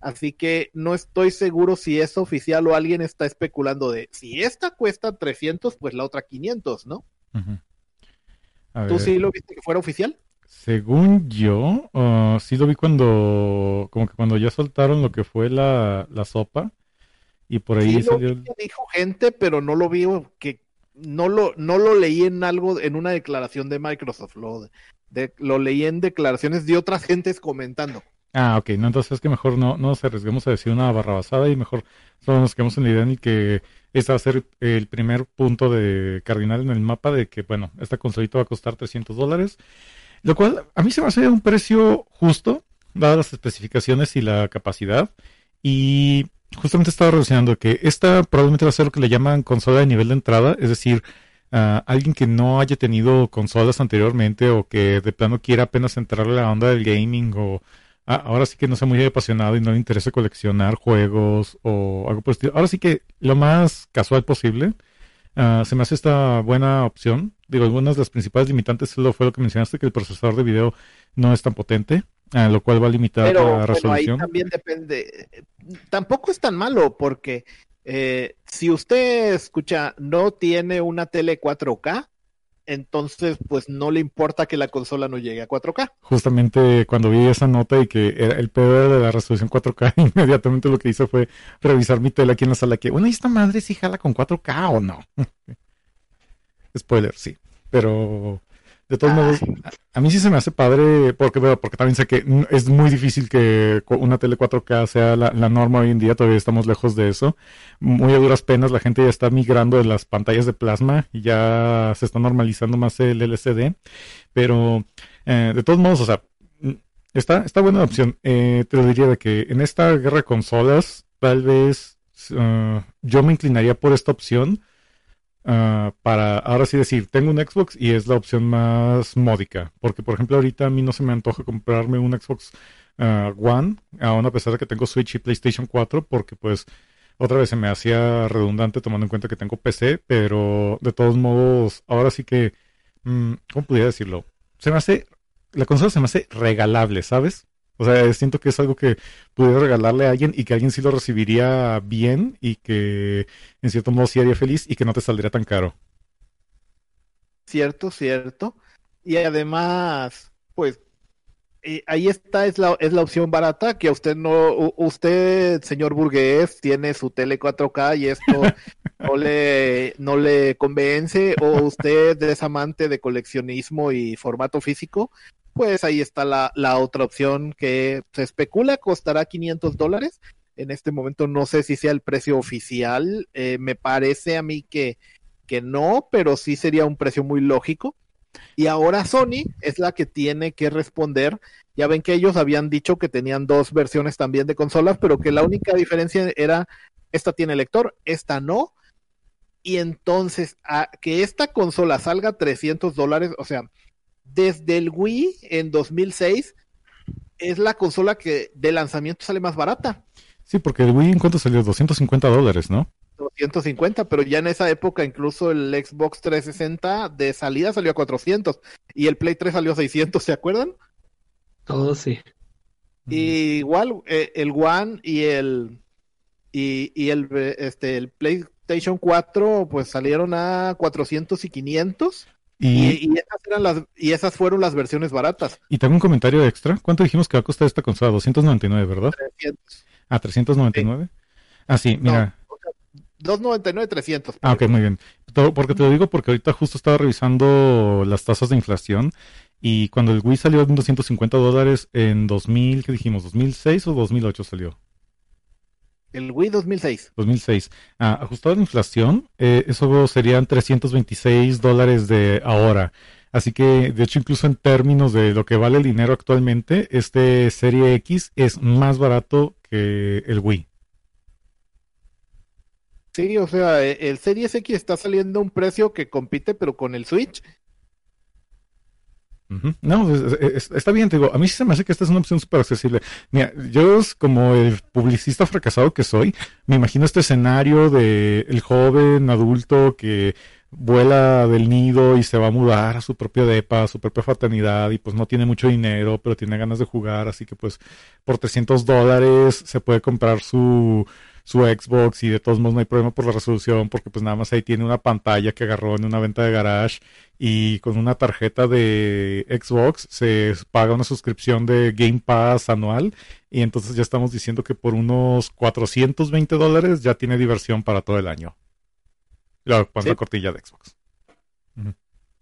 Así que no estoy seguro si es oficial o alguien está especulando de si esta cuesta 300, pues la otra 500, ¿no? A ¿Tú ver, sí lo viste que fuera oficial? Según yo, uh, sí lo vi cuando, como que cuando ya soltaron lo que fue la, la sopa y por ahí Sí, lo salió. vi que dijo gente, pero no lo vi que no lo, no lo leí en algo, en una declaración de Microsoft, lo, de, lo leí en declaraciones de otras gentes comentando. Ah, ok, no, entonces es que mejor no, no nos arriesguemos a decir una barrabasada y mejor solo nos quedamos en la idea en que este va a ser el primer punto de cardinal en el mapa de que, bueno, esta consolita va a costar 300 dólares, lo cual a mí se me hace un precio justo, dadas las especificaciones y la capacidad, y justamente estaba relacionando que esta probablemente va a ser lo que le llaman consola de nivel de entrada, es decir, a alguien que no haya tenido consolas anteriormente o que de plano quiera apenas entrarle a la onda del gaming o ah, ahora sí que no sea muy apasionado y no le interese coleccionar juegos o algo por el estilo. Ahora sí que lo más casual posible. Ah, se me hace esta buena opción. Digo, algunas de las principales limitantes lo fue lo que mencionaste, que el procesador de video no es tan potente, ah, lo cual va a limitar Pero la bueno, ahí resolución. también depende. Tampoco es tan malo porque eh, si usted escucha, no tiene una tele 4K, entonces pues no le importa que la consola no llegue a 4K. Justamente cuando vi esa nota y que era el pedo de la resolución 4K, [laughs] inmediatamente lo que hice fue revisar mi tele aquí en la sala que, bueno, ¿y esta madre si jala con 4K o no? [laughs] Spoiler, sí. Pero de todos modos, a, mí sí se me hace padre porque, porque también sé que es muy difícil que una tele 4K sea la, la norma hoy en día, todavía estamos lejos de eso. Muy a duras penas, la gente ya está migrando de las pantallas de plasma y ya se está normalizando más el LCD. Pero eh, de todos modos, o sea, está, está buena la opción. Eh, te lo diría de que en esta guerra de consolas, tal vez eh, yo me inclinaría por esta opción. Ah, para ahora sí decir, tengo un Xbox y es la opción más módica. Porque, por ejemplo, ahorita a mí no se me antoja comprarme un Xbox ah, One, aún a pesar de que tengo Switch y PlayStation 4, porque pues otra vez se me hacía redundante tomando en cuenta que tengo PC, pero de todos modos, ahora sí que, mm, ¿cómo pudiera decirlo? Se me hace, la consola se me hace regalable, ¿sabes? O sea, siento que es algo que pudiera regalarle a alguien y que alguien sí lo recibiría bien y que en cierto modo sí haría feliz y que no te saldría tan caro. Cierto, cierto. Y además, pues eh, ahí está, es la, es la opción barata, que a usted no, usted, señor burgués, tiene su tele 4K y esto [laughs] no le, no le convence, o usted es amante de coleccionismo y formato físico, pues ahí está la, la otra opción que se especula costará 500 dólares. En este momento no sé si sea el precio oficial, eh, me parece a mí que, que no, pero sí sería un precio muy lógico. Y ahora Sony es la que tiene que responder. Ya ven que ellos habían dicho que tenían dos versiones también de consolas, pero que la única diferencia era esta tiene lector, esta no. Y entonces, a que esta consola salga 300 dólares, o sea, desde el Wii en 2006 es la consola que de lanzamiento sale más barata. Sí, porque el Wii en cuánto salió, 250 dólares, ¿no? 250, pero ya en esa época incluso el Xbox 360 de salida salió a 400 y el Play 3 salió a 600, ¿se acuerdan? Todo sí. Y igual eh, el One y el y, y el este el PlayStation 4 pues salieron a 400 y 500 y, esas eran las y esas fueron las versiones baratas. y tengo un comentario extra. ¿Cuánto dijimos que va a costar esta consola? 299, ¿verdad? 300. Ah, 399. Ah, sí, mira. 299 300. Ah, ok, muy bien. Porque te lo digo porque ahorita justo estaba revisando las tasas de inflación y cuando el Wii salió en 250 dólares en 2000, ¿qué dijimos? ¿2006 o 2008 salió? El Wii 2006. 2006. Ah, ajustado a la inflación, eh, eso serían 326 dólares de ahora. Así que, de hecho, incluso en términos de lo que vale el dinero actualmente, este Serie X es más barato que el Wii. Sí, o sea, eh, el Series X está saliendo a un precio que compite pero con el Switch. No, es- es- está bien, te digo, a mí sí se me hace que esta es una opción súper accesible. Mira, yo como el publicista fracasado que soy, me imagino este escenario de el joven adulto que vuela del nido y se va a mudar a su propio depa, a su propia fraternidad y pues no tiene mucho dinero, pero tiene ganas de jugar, así que pues por 300 dólares se puede comprar su, su Xbox y de todos modos no hay problema por la resolución porque pues nada más ahí tiene una pantalla que agarró en una venta de garage y con una tarjeta de Xbox se paga una suscripción de Game Pass anual y entonces ya estamos diciendo que por unos 420 dólares ya tiene diversión para todo el año. La, Sí. la cortilla de Xbox.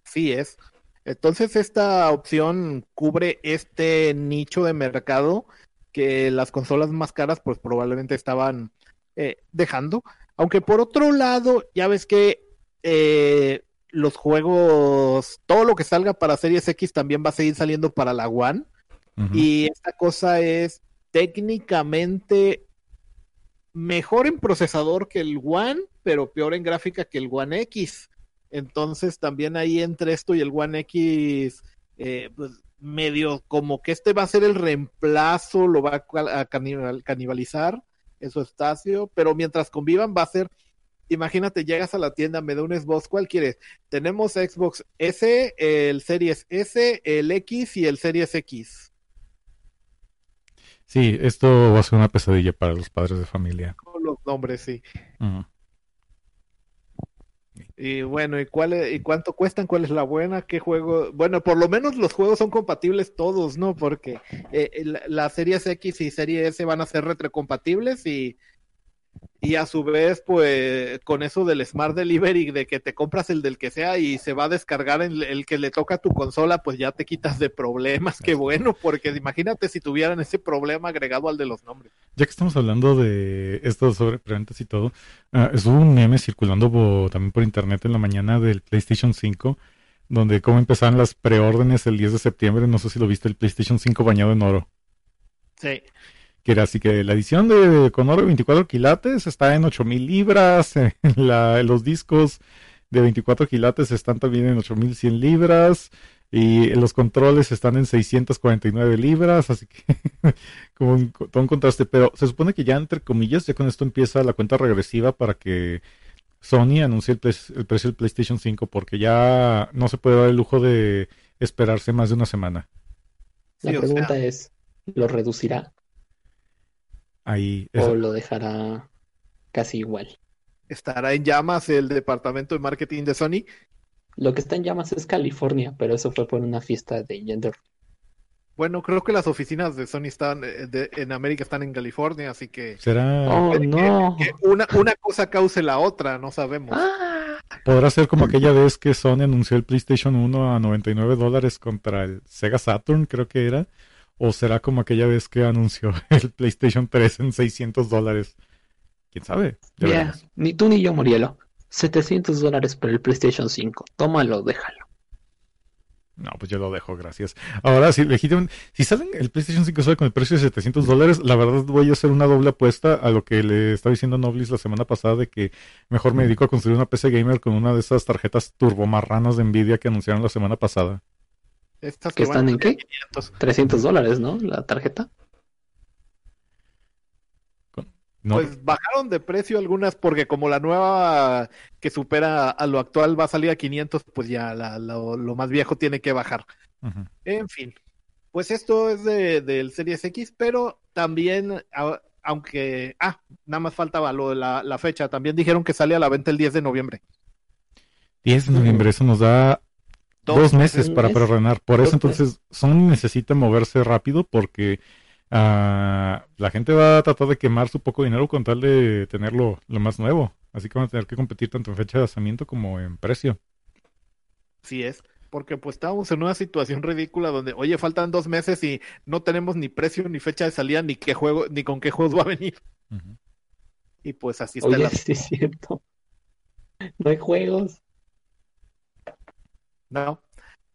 Sí es. Entonces esta opción cubre este nicho de mercado que las consolas más caras pues probablemente estaban eh, dejando. Aunque por otro lado, ya ves que eh, los juegos, todo lo que salga para Series X también va a seguir saliendo para la One. Y esta cosa es técnicamente mejor en procesador que el One, pero peor en gráfica que el One X. Entonces también ahí entre esto y el One X, eh, pues medio como que este va a ser el reemplazo, lo va a canibalizar en su espacio, pero mientras convivan va a ser, imagínate, llegas a la tienda, me da un Xbox, ¿cuál quieres? Tenemos Xbox S, el Series S, el X y el Series X. Sí, esto va a ser una pesadilla para los padres de familia. Con los nombres, sí. Y bueno, ¿y cuál es- y cuánto cuestan? ¿Cuál es la buena? ¿Qué juego? Bueno, por lo menos los juegos son compatibles todos, ¿no? Porque eh, la, la Series X y Serie S van a ser retrocompatibles y, y a su vez, pues, con eso del Smart Delivery, de que te compras el del que sea y se va a descargar el, el que le toca a tu consola, pues ya te quitas de problemas. Qué bueno, porque imagínate si tuvieran ese problema agregado al de los nombres. Ya que estamos hablando de esto sobre preventas y todo, ah, estuvo un meme circulando po- también por internet en la mañana del PlayStation 5, donde cómo empezaban las preórdenes el 10 de septiembre, no sé si lo viste, el PlayStation 5 bañado en oro, Sí. Que era así que la edición de con oro de 24 quilates está en 8000 libras, [laughs] en la, los discos de 24 quilates están también en 8100 libras y los controles están en 649 libras, así que [laughs] como un, todo un contraste, pero se supone que ya entre comillas, ya con esto empieza la cuenta regresiva para que Sony anuncie el, precio del PlayStation 5 porque ya no se puede dar el lujo de esperarse más de una semana. La pregunta sea- es, ¿lo reducirá Ahí o lo dejará casi igual? Estará en llamas el departamento de marketing de Sony. Lo que está en llamas es California, pero eso fue por una fiesta de gender. Bueno, creo que las oficinas de Sony están eh, de- en América están en California, así que, será Oh, que- no. que una, una cosa cause la otra, no sabemos. Ah, podrá ser como aquella vez que Sony anunció el PlayStation 1 a 99 dólares contra el Sega Saturn, creo que era, o será como aquella vez que anunció [laughs] el PlayStation 3 en 600 dólares. ¿Quién sabe? Ni tú ni yo, Murielo. 700 dólares por el PlayStation 5. Tómalo, déjalo. No, pues yo lo dejo, gracias. Ahora, si legítimamente, si salen el PlayStation 5 sale con el precio de 700 dólares, la verdad voy a hacer una doble apuesta a lo que le estaba diciendo Noblis la semana pasada de que mejor me dedico a construir una PC gamer con una de esas tarjetas turbomarranas de Nvidia que anunciaron la semana pasada. Estas ¿Que están en qué? 500. 300 dólares, ¿no? La tarjeta. No, Pues bajaron de precio algunas porque como la nueva que supera a lo actual va a salir a 500, pues ya la- lo, lo más viejo tiene que bajar. En fin, pues esto es de, del Series X, pero también, a- aunque, ah, nada más faltaba lo de la, la fecha, también dijeron que sale a la venta el 10 de noviembre. 10 de noviembre, eso nos da dos meses para mes. preordenar. Por eso entonces Sony necesita moverse rápido porque ah, la gente va a tratar de quemar su poco dinero con tal de tenerlo lo más nuevo. Así que van a tener que competir tanto en fecha de lanzamiento como en precio. Sí es, porque pues estábamos en una situación ridícula donde, oye, faltan dos meses y no tenemos ni precio, ni fecha de salida, ni qué juego, ni con qué juegos va a venir. Y pues así está Oye, la... [laughs] sí es cierto. No hay juegos. No,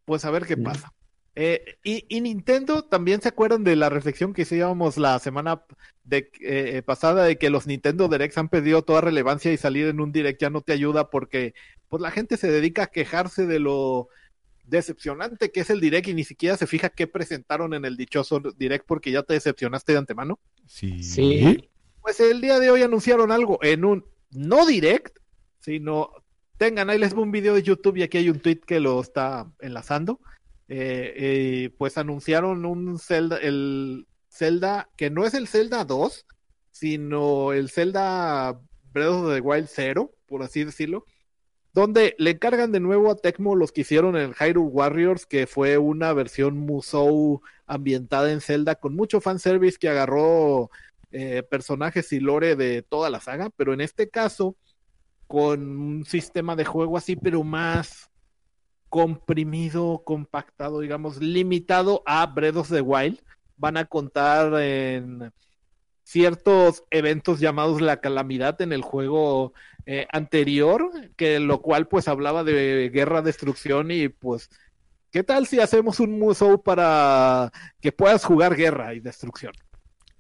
pues a ver qué pasa. Eh, y, y Nintendo también se acuerdan de la reflexión que hicimos la semana de, eh, pasada de que los Nintendo Directs han perdido toda relevancia y salir en un Direct ya no te ayuda porque pues la gente se dedica a quejarse de lo decepcionante que es el Direct y ni siquiera se fija qué presentaron en el dichoso Direct porque ya te decepcionaste de antemano. Sí. Sí. Pues el día de hoy anunciaron algo en un no direct, sino tengan ahí les un video de YouTube y aquí hay un tweet que lo está enlazando. Eh, eh, pues anunciaron un Zelda, el Zelda que no es el Zelda 2, sino el Zelda Breath of the Wild 0, por así decirlo, donde le encargan de nuevo a Tecmo los que hicieron el Hyrule Warriors, que fue una versión Musou ambientada en Zelda con mucho fanservice que agarró eh, personajes y lore de toda la saga, pero en este caso con un sistema de juego así, pero más comprimido, compactado, digamos, limitado a Breath of the Wild. Van a contar en ciertos eventos llamados la calamidad en el juego eh, anterior, que lo cual pues hablaba de guerra, destrucción y pues, ¿qué tal si hacemos un museo para que puedas jugar guerra y destrucción?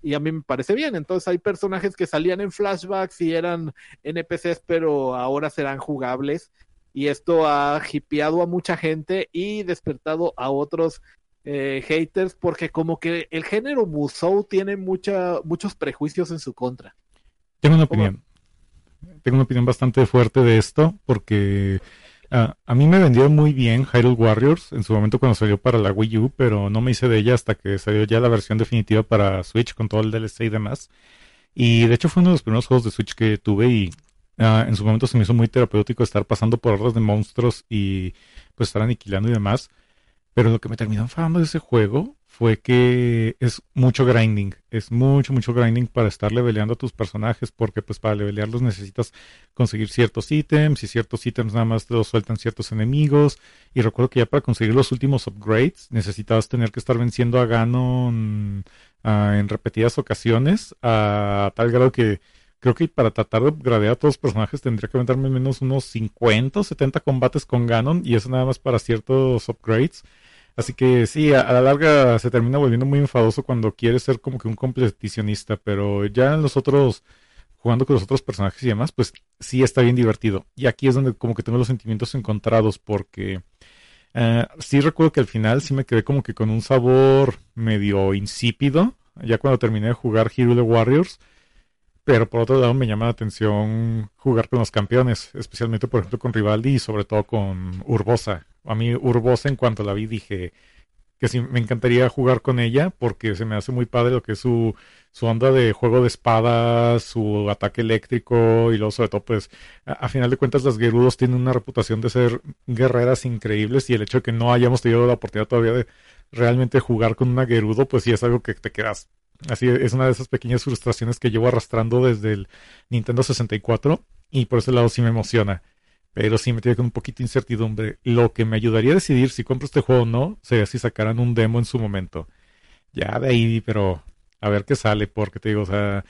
Y a mí me parece bien, entonces hay personajes que salían en flashbacks y eran NPCs, pero ahora serán jugables. Y esto ha hipeado a mucha gente y despertado a otros eh, haters porque como que el género Musou tiene mucha, muchos prejuicios en su contra. Tengo una opinión. Tengo una opinión bastante fuerte de esto porque ah, a mí me vendió muy bien Hyrule Warriors en su momento cuando salió para la Wii U, pero no me hice de ella hasta que salió ya la versión definitiva para Switch con todo el DLC y demás. Y de hecho fue uno de los primeros juegos de Switch que tuve y ah, en su momento se me hizo muy terapéutico estar pasando por hordas de monstruos y pues estar aniquilando y demás. Pero lo que me terminó enfadando de ese juego fue que es mucho grinding, es mucho, mucho grinding para estar leveleando a tus personajes, porque pues para levelearlos necesitas conseguir ciertos ítems y ciertos ítems nada más te los sueltan ciertos enemigos. Y recuerdo que ya para conseguir los últimos upgrades necesitabas tener que estar venciendo a Ganon ah, en repetidas ocasiones, a tal grado que creo que para tratar de upgradear a todos los personajes tendría que aventarme menos unos 50 o 70 combates con Ganon y eso nada más para ciertos upgrades. Así que sí, a, la larga se termina volviendo muy enfadoso cuando quieres ser como que un competicionista, pero ya en los otros, jugando con los otros personajes y demás, pues sí está bien divertido. Y aquí es donde como que tengo los sentimientos encontrados porque eh, sí recuerdo que al final sí me quedé como que con un sabor medio insípido, ya cuando terminé de jugar Hero the Warriors. Pero por otro lado me llama la atención jugar con los campeones, especialmente por ejemplo con Rivaldi y sobre todo con Urbosa. A mí Urbosa en cuanto la vi dije que sí, me encantaría jugar con ella porque se me hace muy padre lo que es su, su onda de juego de espadas, su ataque eléctrico y luego sobre todo pues a, final de cuentas las Gerudos tienen una reputación de ser guerreras increíbles y el hecho de que no hayamos tenido la oportunidad todavía de realmente jugar con una Gerudo pues sí es algo que te quedas Así es una de esas pequeñas frustraciones que llevo arrastrando desde el Nintendo 64 y por ese lado sí me emociona. Pero sí me tiene con un poquito de incertidumbre. Lo que me ayudaría a decidir si compro este juego o no sería si sacaran un demo en su momento. Ya de ahí, pero a ver qué sale, porque te digo, o sea,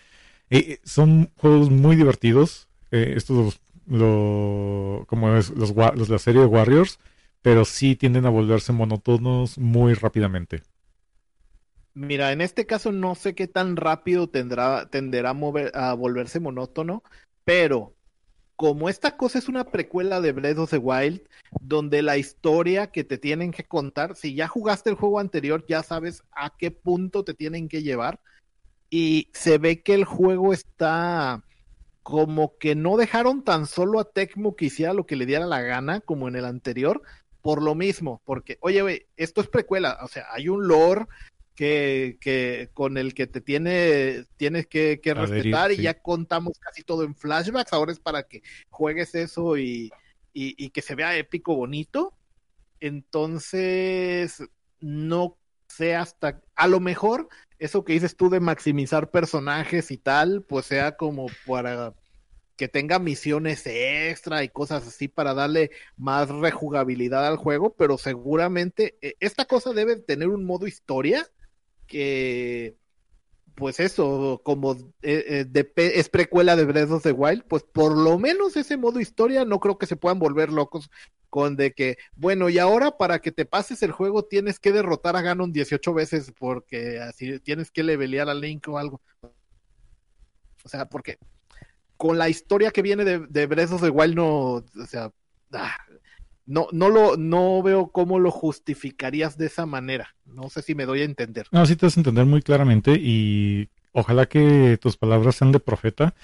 eh, eh, son juegos muy divertidos. Eh, estos, lo, como es los, la serie de Warriors, pero sí tienden a volverse monótonos muy rápidamente. Mira, en este caso no sé qué tan rápido tendrá, tenderá mover, a volverse monótono, pero como esta cosa es una precuela de Breath of the Wild, donde la historia que te tienen que contar, si ya jugaste el juego anterior, ya sabes a qué punto te tienen que llevar. Y se ve que el juego está como que no dejaron tan solo a Tecmo que hiciera lo que le diera la gana, como en el anterior, por lo mismo, porque, oye, esto es precuela, o sea, hay un lore, que, que con el que te tiene, tienes que, respetar y ya contamos casi todo en flashbacks, ahora es para que juegues eso y, y, que se vea épico, bonito. Entonces, no sé hasta, a lo mejor eso que dices tú de maximizar personajes y tal, pues sea como para que tenga misiones extra y cosas así para darle más rejugabilidad al juego, pero seguramente eh, esta cosa debe tener un modo historia que pues eso, como eh, eh, es precuela de Breath of the Wild, pues por lo menos ese modo historia no creo que se puedan volver locos con de que, bueno, y ahora para que te pases el juego tienes que derrotar a Ganon 18 veces porque así tienes que levelear a Link o algo. O sea, porque con la historia que viene de, de Breath of the Wild no, o sea, ah, no, no lo, no veo cómo lo justificarías de esa manera. No sé si me doy a entender. No, sí te vas a entender muy claramente y ojalá que tus palabras sean de profeta,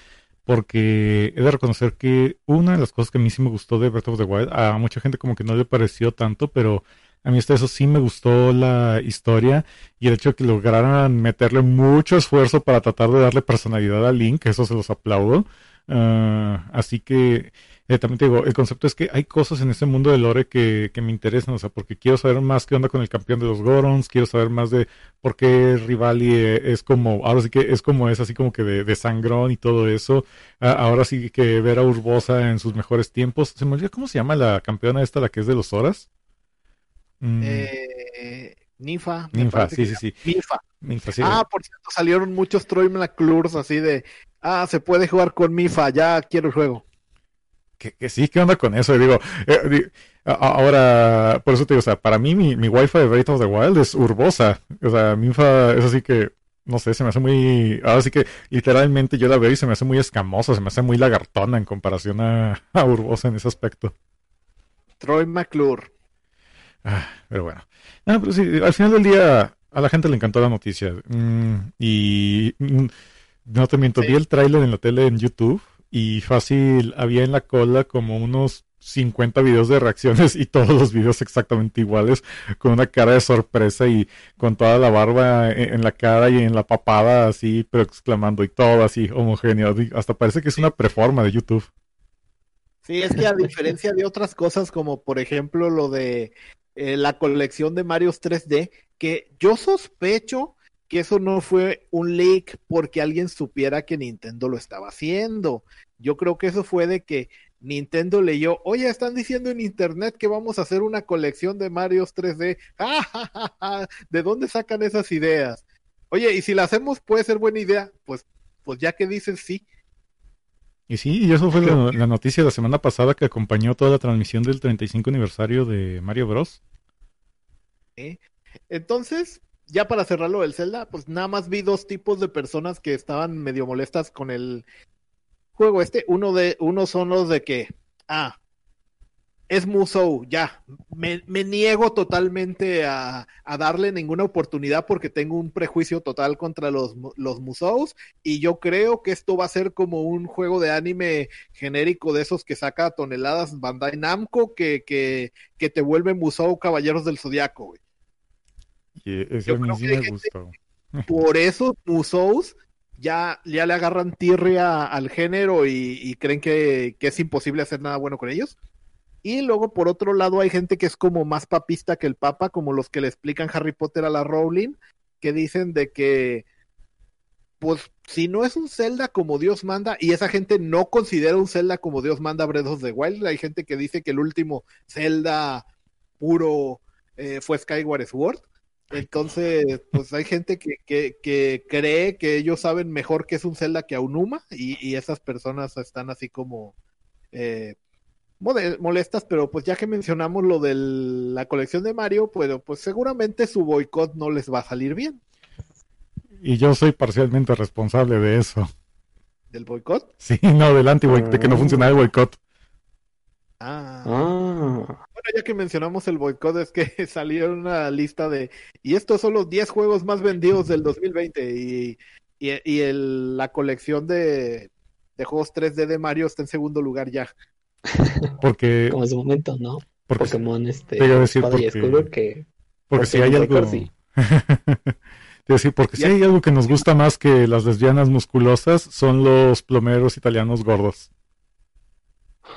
porque he de reconocer que una de las cosas que a mí sí me gustó de Breath of the Wild, a mucha gente como que no le pareció tanto, pero A mí hasta eso sí me gustó la historia y el hecho de que lograran meterle mucho esfuerzo para tratar de darle personalidad a Link, eso se los aplaudo. Ah, así que eh, también te digo, el concepto es que hay cosas en ese mundo de lore que, que me interesan, o sea, porque quiero saber más qué onda con el campeón de los Gorons, quiero saber más de por qué Rivali eh, es como, ahora sí que es como es así como que de, de sangrón y todo eso. Ah, ahora sí que ver a Urbosa en sus mejores tiempos. Se me olvidó cómo se llama la campeona esta, la que es de los horas. Mm, Eh, Ninfa. Ninfa, sí, sí, sí. Ninfa. Ninfa, sí. Ah, por cierto, salieron muchos Troy McClures así de, ah, se puede jugar con Mifa, ya quiero el juego. que, que sí, ¿qué onda con eso? Digo, eh, ahora, por eso te digo, o sea, para mí mi, mi wifi de Breath of the Wild es Urbosa. O sea, Minfa es así que, no sé, se me hace muy, ahora sí que literalmente yo la veo y se me hace muy escamosa, se me hace muy lagartona en comparación a, a Urbosa en ese aspecto. Troy McClure. Ah, pero bueno. Ah, pero sí, al final del día a la gente le encantó la noticia. Mm, y mm, no te miento, Sí. vi el tráiler en la tele en YouTube y fácil había en la cola como unos 50 videos de reacciones y todos los videos exactamente iguales, con una cara de sorpresa y con toda la barba en, en la cara y en la papada así, pero exclamando y todo así homogéneo. Hasta parece que es una preforma de YouTube. Sí, es que a diferencia de otras cosas, como por ejemplo lo de eh, la colección de Marios 3D, que yo sospecho que eso no fue un leak porque alguien supiera que Nintendo lo estaba haciendo. Yo creo que eso fue de que Nintendo leyó, oye, están diciendo en internet que vamos a hacer una colección de Marios 3D. ¡Ja, [laughs] ja, ja, ja! ¿De dónde sacan esas ideas? Oye, y si la hacemos puede ser buena idea. Pues, pues ya que dicen sí. Y sí, y eso fue la, la noticia de la semana pasada que acompañó toda la transmisión del 35 aniversario de Mario Bros. Entonces, ya para cerrarlo del Zelda, pues nada más vi dos tipos de personas que estaban medio molestas con el juego este. Uno de, uno son los de que, ah, es Musou, ya, me, me niego totalmente a, a darle ninguna oportunidad porque tengo un prejuicio total contra los, los Musous y yo creo que esto va a ser como un juego de anime genérico de esos que saca toneladas Bandai Namco que, que, que te vuelve Musou Caballeros del Zodiaco, güey. Y ese Yo a mí sí me gustó. por eso Musous ya, ya le agarran tirria al género y, y creen que, que es imposible hacer nada bueno con ellos. Y luego, por otro lado, hay gente que es como más papista que el Papa, como los que le explican Harry Potter a la Rowling, que dicen de que, pues, si no es un Zelda como Dios manda, y esa gente no considera un Zelda como Dios manda Breath of the Wild, hay gente que dice que el último Zelda puro eh, fue Skyward Sword. Entonces, pues hay gente que, que, que cree que ellos saben mejor que es un Zelda que Aonuma y, y esas personas están así como eh, molestas, pero pues ya que mencionamos lo de la colección de Mario, pues, pues seguramente su boicot no les va a salir bien. Y yo soy parcialmente responsable de eso. ¿Del boicot? Sí, no, del anti de que no funcionaba el boicot. Ah. Ah, Bueno, ya que mencionamos el boicot, es que [laughs] salió una lista de. Y estos son los 10 juegos más vendidos del 2020. Y, y, y el- la colección de, de juegos 3D de Mario está en segundo lugar ya. [laughs] Porque, como en su momento, ¿no? porque, Pokémon, este, te iba a decir porque- Escudo, que porque si hay algo. Record, sí. [laughs] Te iba a decir, porque si hay algo que nos gusta más que las lesbianas musculosas, son los plomeros italianos gordos.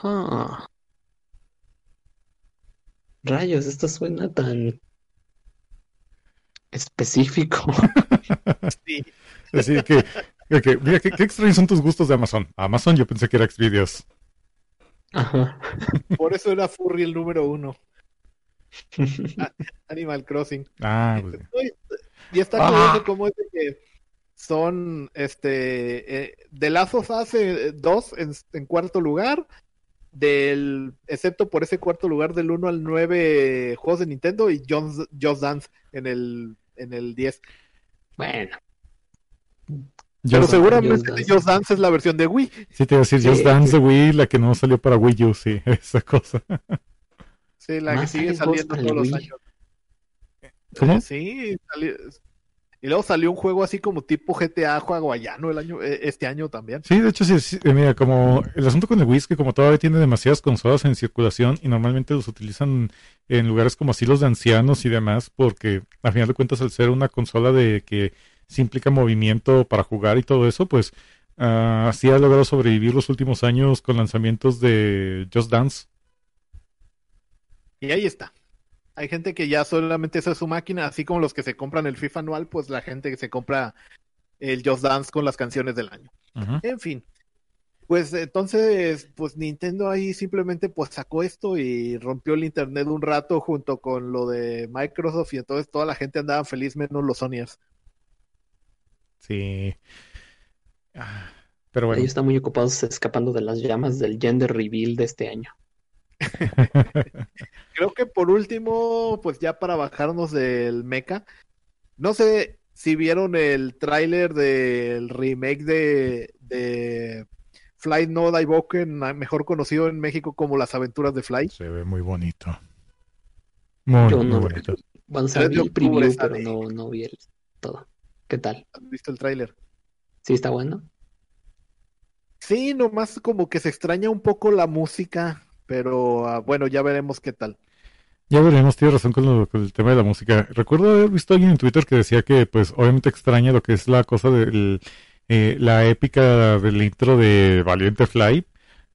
Ah. Rayos, esto suena tan específico. [laughs] Sí. Así que, que- que- mira, qué, qué extraños son tus gustos de Amazon. Amazon yo pensé que era Xvideos. Ajá. Por eso era Furry el número uno. [laughs] Animal Crossing. Ah, pues, Y está Ah. curioso cómo es de que son este eh, de Lazos hace dos en, en cuarto lugar. Del, excepto por ese cuarto lugar del 1 al 9 juegos de Nintendo y Just, Just Dance en el, en el 10. Bueno, yo Pero sí seguramente Just Dance. Just Dance es la versión de Wii. te iba a decir Sí, Just Dance sí. de Wii, la que no salió para Wii U, sí, [laughs] esa cosa. Sí, la que sigue saliendo todos los años. ¿Cómo? Sí, sali- Y luego salió un juego así como tipo GTA hawaiano el año, eh, este año también. Sí, de hecho, sí, sí, eh, mira, como el asunto con el Wii es que como todavía tiene demasiadas consolas en circulación y normalmente los utilizan en lugares como asilos de ancianos y demás, porque a final de cuentas al ser una consola de que sí implica movimiento para jugar y todo eso, pues ah, sí ha logrado sobrevivir los últimos años con lanzamientos de Just Dance. Y ahí está. Hay gente que ya solamente esa es su máquina, así como los que se compran el FIFA anual, pues la gente que se compra el Just Dance con las canciones del año. En fin. Pues entonces, pues Nintendo ahí simplemente pues sacó esto y rompió el internet un rato junto con lo de Microsoft y entonces toda la gente andaba feliz menos los Sonyers. Sí. Ah, Pero bueno. Ellos están muy ocupados escapando de las llamas del gender reveal de este año. [laughs] Creo que por último, pues ya para bajarnos del mecha, no sé si vieron el tráiler del remake de, de Fly No Die Broken, mejor conocido en México como Las Aventuras de Fly. Se ve muy bonito. Muy, Yo muy no. bonito. De vi el preview, pero no, no vi el todo. ¿Qué tal? ¿Has visto el tráiler? ¿Sí está bueno? Sí, nomás como que se extraña un poco la música, pero ah, bueno, ya veremos qué tal. Ya veremos, tienes razón con, el tema de la música. Recuerdo haber visto a alguien en Twitter que decía que, pues, obviamente extraña lo que es la cosa de la épica del intro de Valiente Fly,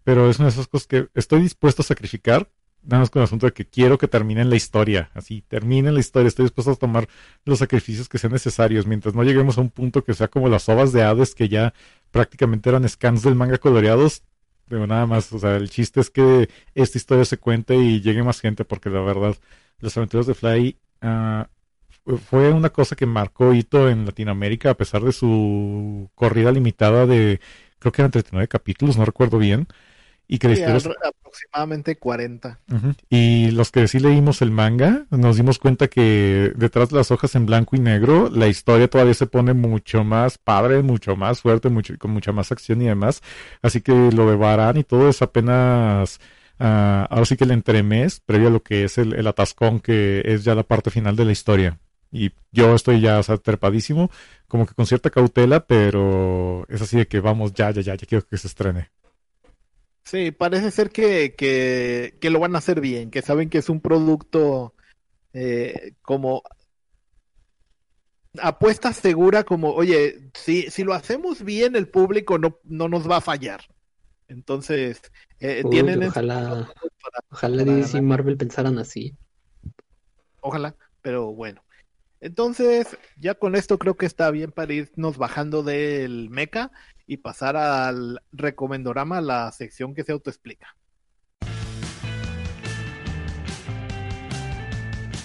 pero es una de esas cosas que estoy dispuesto a sacrificar, nada más con el asunto de que quiero que terminen la historia, así, terminen la historia, estoy dispuesto a tomar los sacrificios que sean necesarios, mientras no lleguemos a un punto que sea como las ovas de Hades, que ya prácticamente eran scans del manga coloreados, Digo, nada más, o sea, el chiste es que esta historia se cuente y llegue más gente, porque la verdad, las aventuras de Fly ah, fu- fue una cosa que marcó hito en Latinoamérica, a pesar de su corrida limitada de, creo que eran 39 capítulos, no recuerdo bien, y que Sí, aproximadamente 40. Ujú. Y los que sí leímos el manga, nos dimos cuenta que detrás de las hojas en blanco y negro, la historia todavía se pone mucho más padre, mucho más fuerte, mucho, con mucha más acción y demás. Así que lo de Baran y todo es apenas, ah, ahora sí que el entremés, previo a lo que es el, el atascón, que es ya la parte final de la historia. Y yo estoy ya, o sea, trepadísimo, como que con cierta cautela, pero es así de que vamos, ya, ya, ya, ya quiero que se estrene. Sí, parece ser que, que, que lo van a hacer bien, que saben que es un producto eh, como apuesta segura, como, oye, si, si lo hacemos bien, el público no, no nos va a fallar. Entonces, eh, Uy, tienen ojalá, para- ojalá para DC y. Marvel pensaran así. Ojalá, pero bueno. Entonces, ya con esto creo que está bien para irnos bajando del mecha y pasar al recomendorama, la sección que se autoexplica.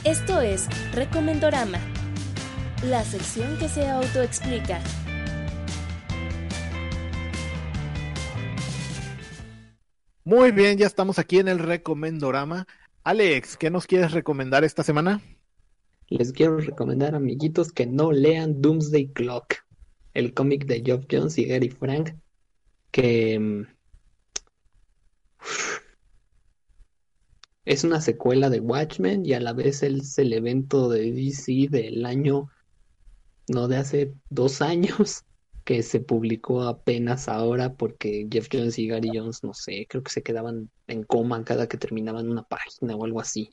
Esto es Recomendorama, la sección que se autoexplica. Muy bien, ya estamos aquí en el recomendorama. Alex, ¿qué nos quieres recomendar esta semana? Les quiero recomendar, amiguitos, que no lean Doomsday Clock, el cómic de Geoff Jones y Gary Frank, que mm, es una secuela de Watchmen y a la vez es el evento de DC del año, no de hace dos años, [laughs] que se publicó apenas ahora porque Jeff Jones y Gary Jones, no sé, creo que se quedaban en coma cada que terminaban una página o algo así.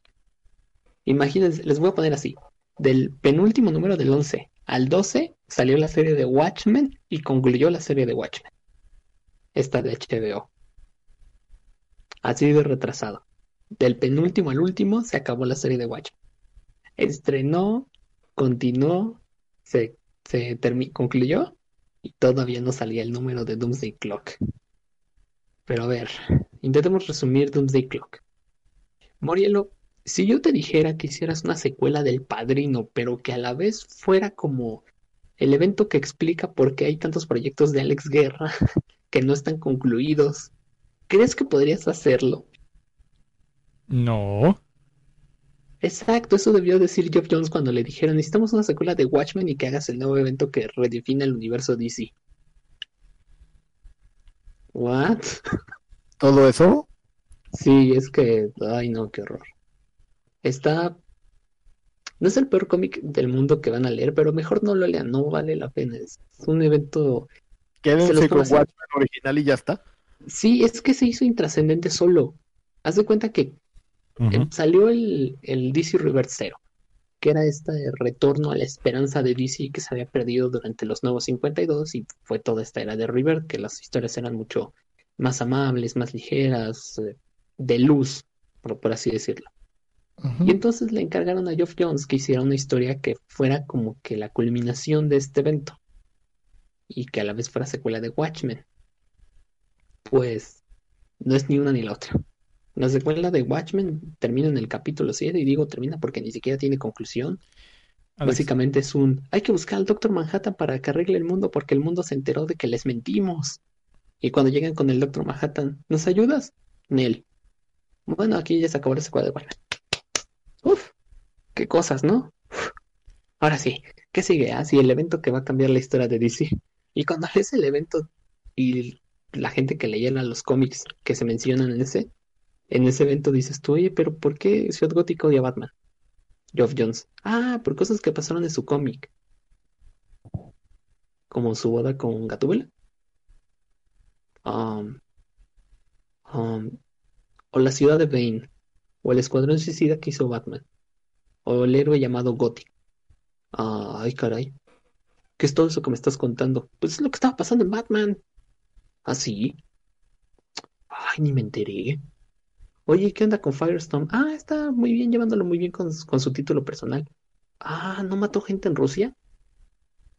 Imagínense, les voy a poner así. Del penúltimo número del 11 al 12 salió la serie de Watchmen y concluyó la serie de Watchmen. Esta de HBO. Así de retrasado. Del penúltimo al último se acabó la serie de Watchmen. Estrenó, continuó, se, se concluyó y todavía no salía el número de Doomsday Clock. Pero a ver, intentemos resumir Doomsday Clock. Morielo, si yo te dijera que hicieras una secuela del Padrino, pero que a la vez fuera como el evento que explica por qué hay tantos proyectos de Alex Guerra [laughs] que no están concluidos, ¿crees que podrías hacerlo? No. Exacto, eso debió decir Geoff Jones cuando le dijeron necesitamos una secuela de Watchmen y que hagas el nuevo evento que redefine el universo DC. ¿What? ¿Todo eso? Sí, es que, ay no, qué horror. Está, no es el peor cómic del mundo que van a leer, pero mejor no lo lean, no vale la pena. Es un evento. se Quédense los con Watchmen original y ya está. Sí, es que se hizo intrascendente solo. Haz de cuenta que eh, salió el, el DC Reverse Zero, que era este retorno a la esperanza de DC que se había perdido durante los nuevos 52 y fue toda esta era de River, que las historias eran mucho más amables, más ligeras, eh, de luz, por, por así decirlo. Y entonces le encargaron a Geoff Jones que hiciera una historia que fuera como que la culminación de este evento y que a la vez fuera secuela de Watchmen. Pues no es ni una ni la otra. La secuela de Watchmen termina en el capítulo 7 y digo termina porque ni siquiera tiene conclusión. Alex, Básicamente es un, hay que buscar al Doctor Manhattan para que arregle el mundo porque el mundo se enteró de que les mentimos. Y cuando llegan con el Doctor Manhattan, ¿nos ayudas? Nel. Bueno, aquí ya se acabó la secuela de Batman. Qué cosas, ¿no? Ahora sí, ¿qué sigue? Ah, sí, el evento que va a cambiar la historia de DC. Y cuando [laughs] lees el evento y la gente que leyera los cómics que se mencionan en ese, en ese evento dices tú, oye, pero ¿por qué Ciudad Gótica odia a Batman? Geoff Jones. Ah, por cosas que pasaron en su cómic. Como su boda con Gatúbela. Um, um, o la ciudad de Bane. O el escuadrón suicida que hizo Batman. O el héroe llamado Gothic. Ay, caray. ¿Qué es todo eso que me estás contando? Pues es lo que estaba pasando en Batman. ¿Ah, sí? Ay, ni me enteré. Oye, ¿qué onda con Firestorm? Ah, está muy bien, llevándolo muy bien con, con su título personal. Ah, ¿no mató gente en Rusia?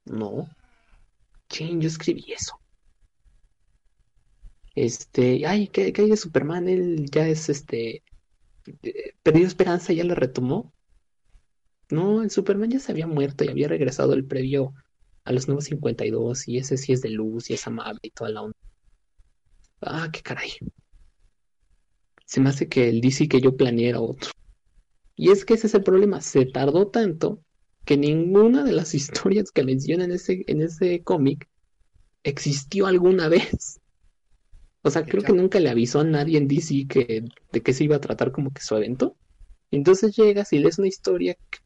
No. Chin, yo escribí eso. Este, ay, ¿qué, qué hay de Superman? Él ya es este. eh, Perdió esperanza, ya la retomó. No, el Superman ya se había muerto y había regresado el previo a los nuevos 52 y ese sí es de luz y es amable y toda la onda. Ah, qué caray. Se me hace que el DC que yo planeé era otro. Y es que ese es el problema. Se tardó tanto que ninguna de las [laughs] historias que menciona en ese, en ese cómic existió alguna vez. O sea, creo que nunca le avisó a nadie en DC que, de qué se iba a tratar como que su evento. Entonces llegas y lees una historia que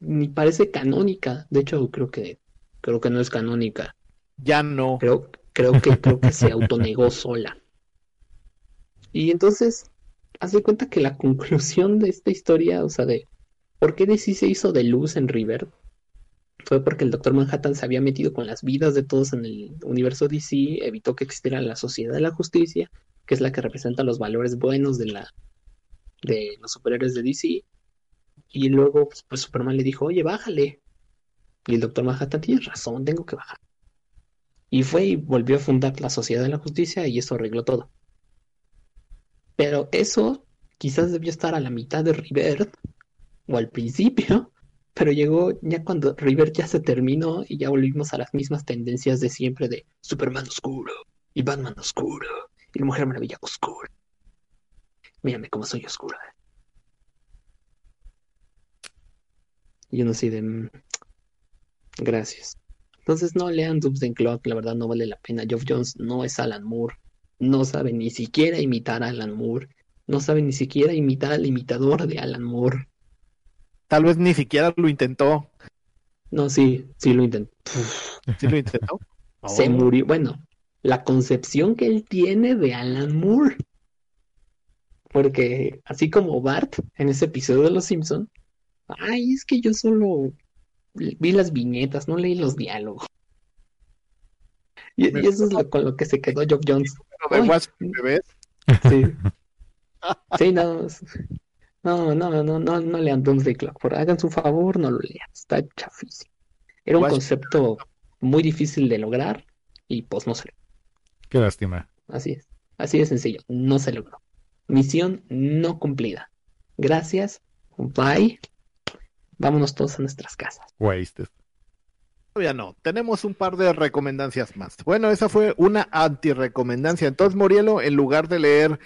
ni parece canónica. De hecho, creo que, creo que no es canónica. Ya no. Creo, creo que, creo que se autonegó [laughs] sola. Y entonces, haz de cuenta que la conclusión de esta historia, o sea, de por qué DC se hizo de luz en River, fue porque el Doctor Manhattan se había metido con las vidas de todos en el universo DC, evitó que existiera la Sociedad de la Justicia, que es la que representa los valores buenos de la de los superhéroes de DC. Y luego, pues, Superman le dijo, oye, bájale. Y el Doctor Manhattan, tienes razón, tengo que bajar. Y fue y volvió a fundar la Sociedad de la Justicia y eso arregló todo. Pero eso quizás debió estar a la mitad de River o al principio, [laughs] pero llegó ya cuando River ya se terminó y ya volvimos a las mismas tendencias de siempre de Superman oscuro y Batman oscuro y Mujer Maravilla oscura. Mírame cómo soy oscuro. Y uno así de... "Mm, Gracias. Entonces no lean Doomsday Clock, la verdad no vale la pena. Geoff Jones no es Alan Moore, no sabe ni siquiera imitar a Alan Moore, no sabe ni siquiera imitar al imitador de Alan Moore. Tal vez ni siquiera lo intentó. No, sí, sí lo intentó. ¿Sí lo intentó? [laughs] Se murió. Bueno, la concepción que él tiene de Alan Moore. Porque así como Bart en ese episodio de Los Simpson, ay, es que yo solo vi las viñetas, no leí los diálogos. Y, y eso es lo, con lo que se quedó Geoff Jones. Bebés. Sí. [laughs] Sí, no. No, no, no, no, no lean Doomsday Clock. Por, hagan su favor, no lo lean. Está chafísimo. Era un concepto muy difícil de lograr y pues no se logró. Qué lástima. Así es. Así de sencillo. No se logró. Misión no cumplida. Gracias. Bye. Vámonos todos a nuestras casas. Wasted. Todavía no. Tenemos un par de recomendancias más. Bueno, esa fue una anti-recomendancia. Entonces, Morielo, en lugar de leer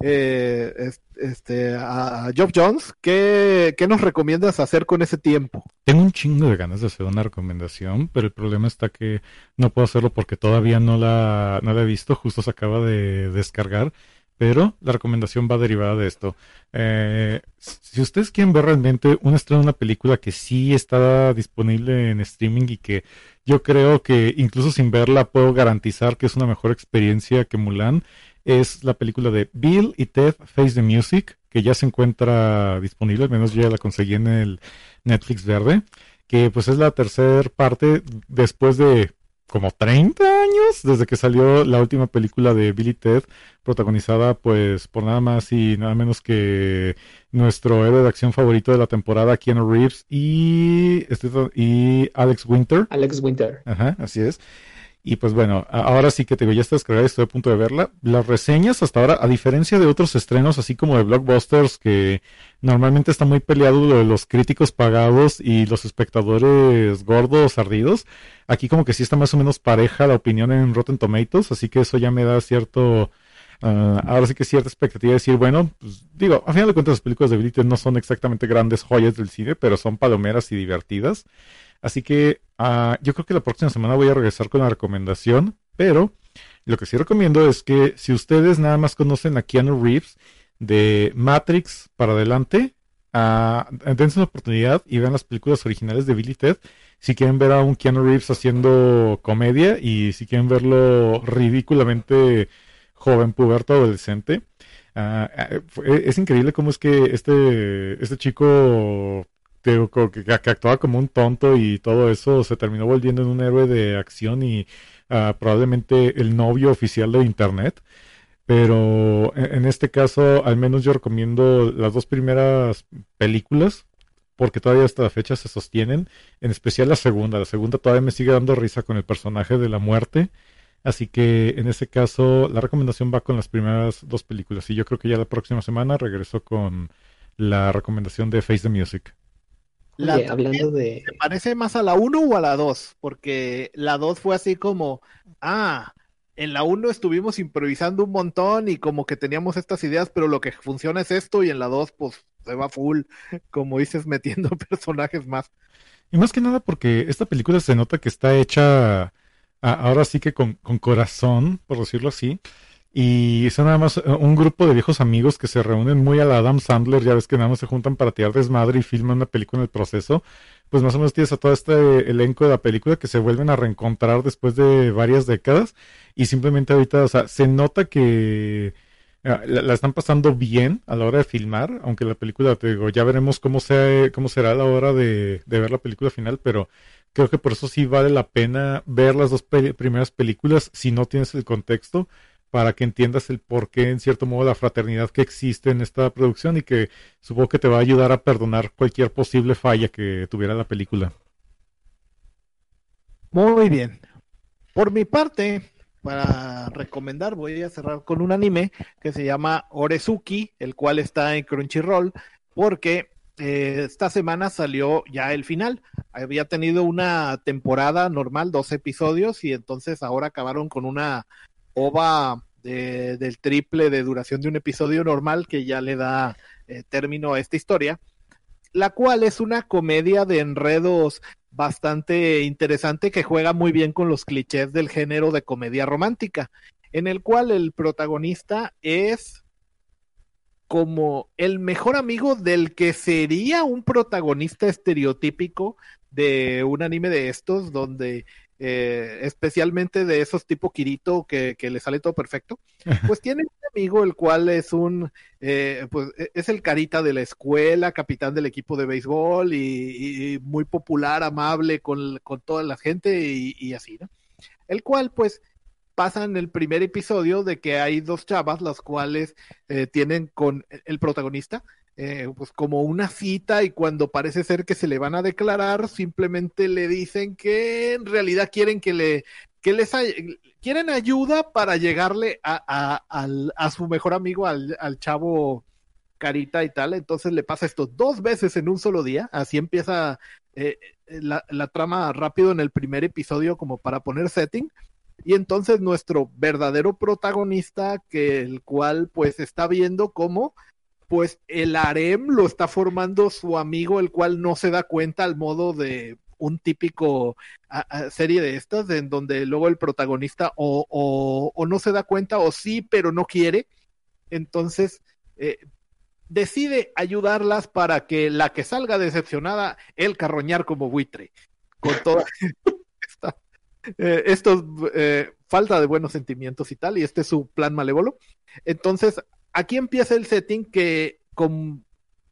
eh, es- este, a Geoff Jones, ¿qué, qué nos recomiendas hacer con ese tiempo? Tengo un chingo de ganas de hacer una recomendación, pero el problema está que no puedo hacerlo porque todavía no la, no la he visto, justo se acaba de descargar. Pero la recomendación va derivada de esto. Eh, si ustedes quieren ver realmente un estreno de una película que sí está disponible en streaming y que yo creo que incluso sin verla puedo garantizar que es una mejor experiencia que Mulan, es la película de Bill y Ted Face the Music, que ya se encuentra disponible, al menos yo ya la conseguí en el Netflix verde, que pues es la tercera parte después de como 30 años desde que salió la última película de Billy Ted, protagonizada pues por nada más y nada menos que nuestro héroe de acción favorito de la temporada, Keanu Reeves y, este, y Alex Winter. Alex Winter. Ajá, así es. Y pues bueno, ahora sí que te digo, ya está descargada, estoy a punto de verla. Las reseñas hasta ahora, a diferencia de otros estrenos, así como de blockbusters, que normalmente está muy peleado lo de los críticos pagados y los espectadores gordos, ardidos, aquí como que sí está más o menos pareja la opinión en Rotten Tomatoes, así que eso ya me da cierto... Ah, ahora sí que cierta expectativa de decir, bueno, pues digo, a final de cuentas las películas de Billy no son exactamente grandes joyas del cine, pero son palomeras y divertidas. Así que uh, yo creo que la próxima semana voy a regresar con la recomendación, pero lo que sí recomiendo es que si ustedes nada más conocen a Keanu Reeves de Matrix para adelante, uh, dense una oportunidad y vean las películas originales de Billy Ted. Si quieren ver a un Keanu Reeves haciendo comedia y si quieren verlo ridículamente joven, puberto, adolescente. Uh, es increíble cómo es que este, este chico que, actuaba como un tonto y todo eso se terminó volviendo en un héroe de acción y ah, probablemente el novio oficial de Internet. Pero en, este caso, al menos yo recomiendo las dos primeras películas, porque todavía hasta la fecha se sostienen, en especial la segunda. La segunda todavía me sigue dando risa con el personaje de la muerte. Así que en ese caso, la recomendación va con las primeras dos películas. Y yo creo que ya la próxima semana regreso con la recomendación de Face the Music hablando de... ¿Te parece más a la 1 o a la 2? Porque la 2 fue así como, ah, en la 1 estuvimos improvisando un montón y como que teníamos estas ideas, pero lo que funciona es esto y en la 2 pues se va full, [laughs] como dices, metiendo [laughs] personajes más. Y más que nada porque esta película se nota que está hecha ahora sí que con, con corazón, por decirlo así. Y son nada más eh, un grupo de viejos amigos que se reúnen muy a la Adam Sandler, ya ves que nada más se juntan para tirar desmadre y filman una película en el proceso. Pues más o menos tienes a todo este elenco de la película que se vuelven a reencontrar después de varias décadas. Y simplemente ahorita, o sea, se nota que ah, la, están pasando bien a la hora de filmar, aunque la película, te digo, ya veremos cómo, sea, cómo será a la hora de, de ver la película final, pero creo que por eso sí vale la pena ver las dos primeras películas si no tienes el contexto para que entiendas el por qué, en cierto modo, la fraternidad que existe en esta producción y que supongo que te va a ayudar a perdonar cualquier posible falla que tuviera la película. Muy bien. Por mi parte, para recomendar, voy a cerrar con un anime que se llama Orezuki, el cual está en Crunchyroll, porque eh, esta semana salió ya el final. Había tenido una temporada normal, dos episodios, y entonces ahora acabaron con una ova del triple de duración de un episodio normal que ya le da eh, término a esta historia, la cual es una comedia de enredos bastante interesante que juega muy bien con los clichés del género de comedia romántica, en el cual el protagonista es como el mejor amigo del que sería un protagonista estereotípico de un anime de estos, donde eh, especialmente de esos tipo Kirito que, que, le sale todo perfecto, pues tiene un amigo el cual es un, eh, pues e, es el carita de la escuela, capitán del equipo de béisbol y, muy popular, amable con, con, toda la gente y, así, ¿no? El cual pues pasa en el primer episodio de que hay dos chavas las cuales eh, tienen con el protagonista eh, pues como una cita y cuando parece ser que se le van a declarar, simplemente le dicen que en realidad quieren que le, les quieren ayuda para llegarle a, su mejor amigo, al, chavo carita y tal. Entonces le pasa esto dos veces en un solo día. Así empieza eh, la, la trama rápido en el primer episodio como para poner setting. Y entonces nuestro verdadero protagonista, que el cual pues está viendo cómo pues el harem lo está formando su amigo, el cual no se da cuenta al modo de un típico serie de estas, en donde luego el protagonista o, no se da cuenta o sí, pero no quiere. Entonces, eh, decide ayudarlas para que la que salga decepcionada, el carroñar como buitre. Con toda [laughs] esta, eh, estos eh, falta de buenos sentimientos y tal, y este es su plan malévolo. Entonces, aquí empieza el setting que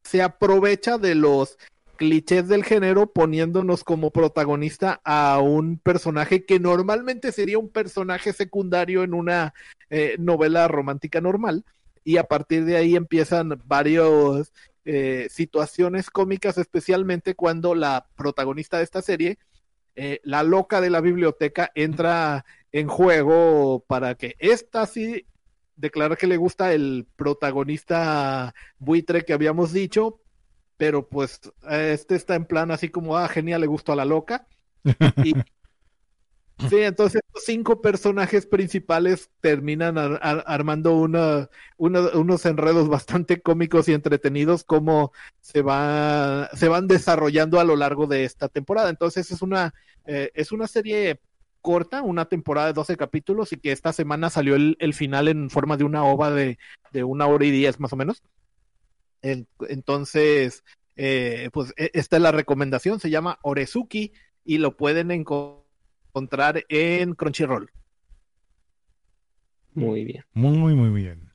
se aprovecha de los clichés del género poniéndonos como protagonista a un personaje que normalmente sería un personaje secundario en una eh, novela romántica normal. Y a partir de ahí empiezan varias eh, situaciones cómicas, especialmente cuando la protagonista de esta serie, eh, la loca de la biblioteca, entra en juego para que esta sí declara que le gusta el protagonista buitre que habíamos dicho, pero pues este está en plan así como, ah, genial, le gustó a la loca. [laughs] Y, Sí, entonces los cinco personajes principales terminan armando una, unos enredos bastante cómicos y entretenidos como se, va, se van desarrollando a lo largo de esta temporada. Entonces es una, eh, es una serie corta, una temporada de 12 capítulos y que esta semana salió el, final en forma de una ova de, de, una hora y diez más o menos. entonces, eh, pues e, esta es la recomendación, se llama Orezuki y lo pueden encontrar encontrar en Crunchyroll. Muy bien. Muy, muy bien.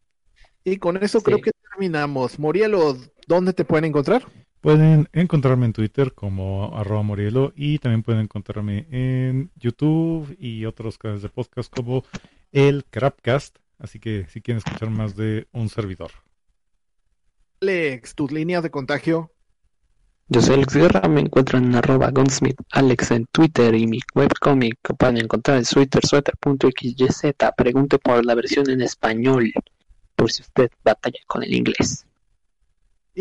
Y con eso creo que terminamos. Morielo, ¿dónde te pueden encontrar? Pueden encontrarme en Twitter como arroba Morielo y también pueden encontrarme en YouTube y otros canales de podcast como el Crapcast. Así que si quieren escuchar más de un servidor. Alex, tus líneas de contagio. Yo soy Alex Guerra, me encuentro en arroba Gunsmith Alex en Twitter y mi webcomic que pueden encontrar en sweatersueter.xyz. Pregunte por la versión en español, por si usted batalla con el inglés.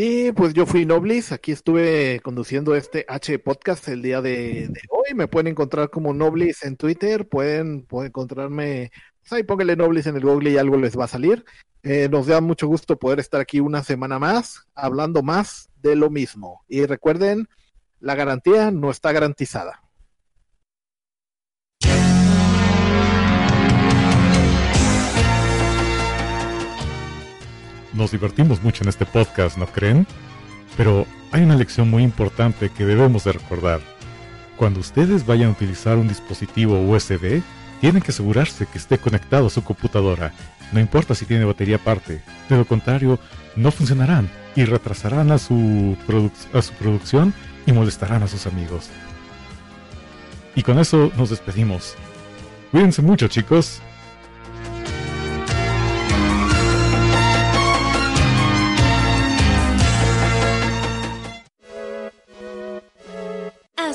Y pues yo fui Noblis, aquí estuve conduciendo este H podcast el día de, hoy. Me pueden encontrar como Noblis en Twitter, pueden, pueden encontrarme, pues ahí pónganle Noblis en el Google y algo les va a salir. Eh, nos da mucho gusto poder estar aquí una semana más, hablando más de lo mismo. Y recuerden, la garantía no está garantizada. Nos divertimos mucho en este podcast, ¿no creen? Pero hay una lección muy importante que debemos de recordar. Cuando ustedes vayan a utilizar un dispositivo USB, tienen que asegurarse que esté conectado a su computadora no importa si tiene batería aparte, de lo contrario, no funcionarán y retrasarán a su, a su producción y molestarán a sus amigos. Y con eso nos despedimos. Cuídense mucho chicos.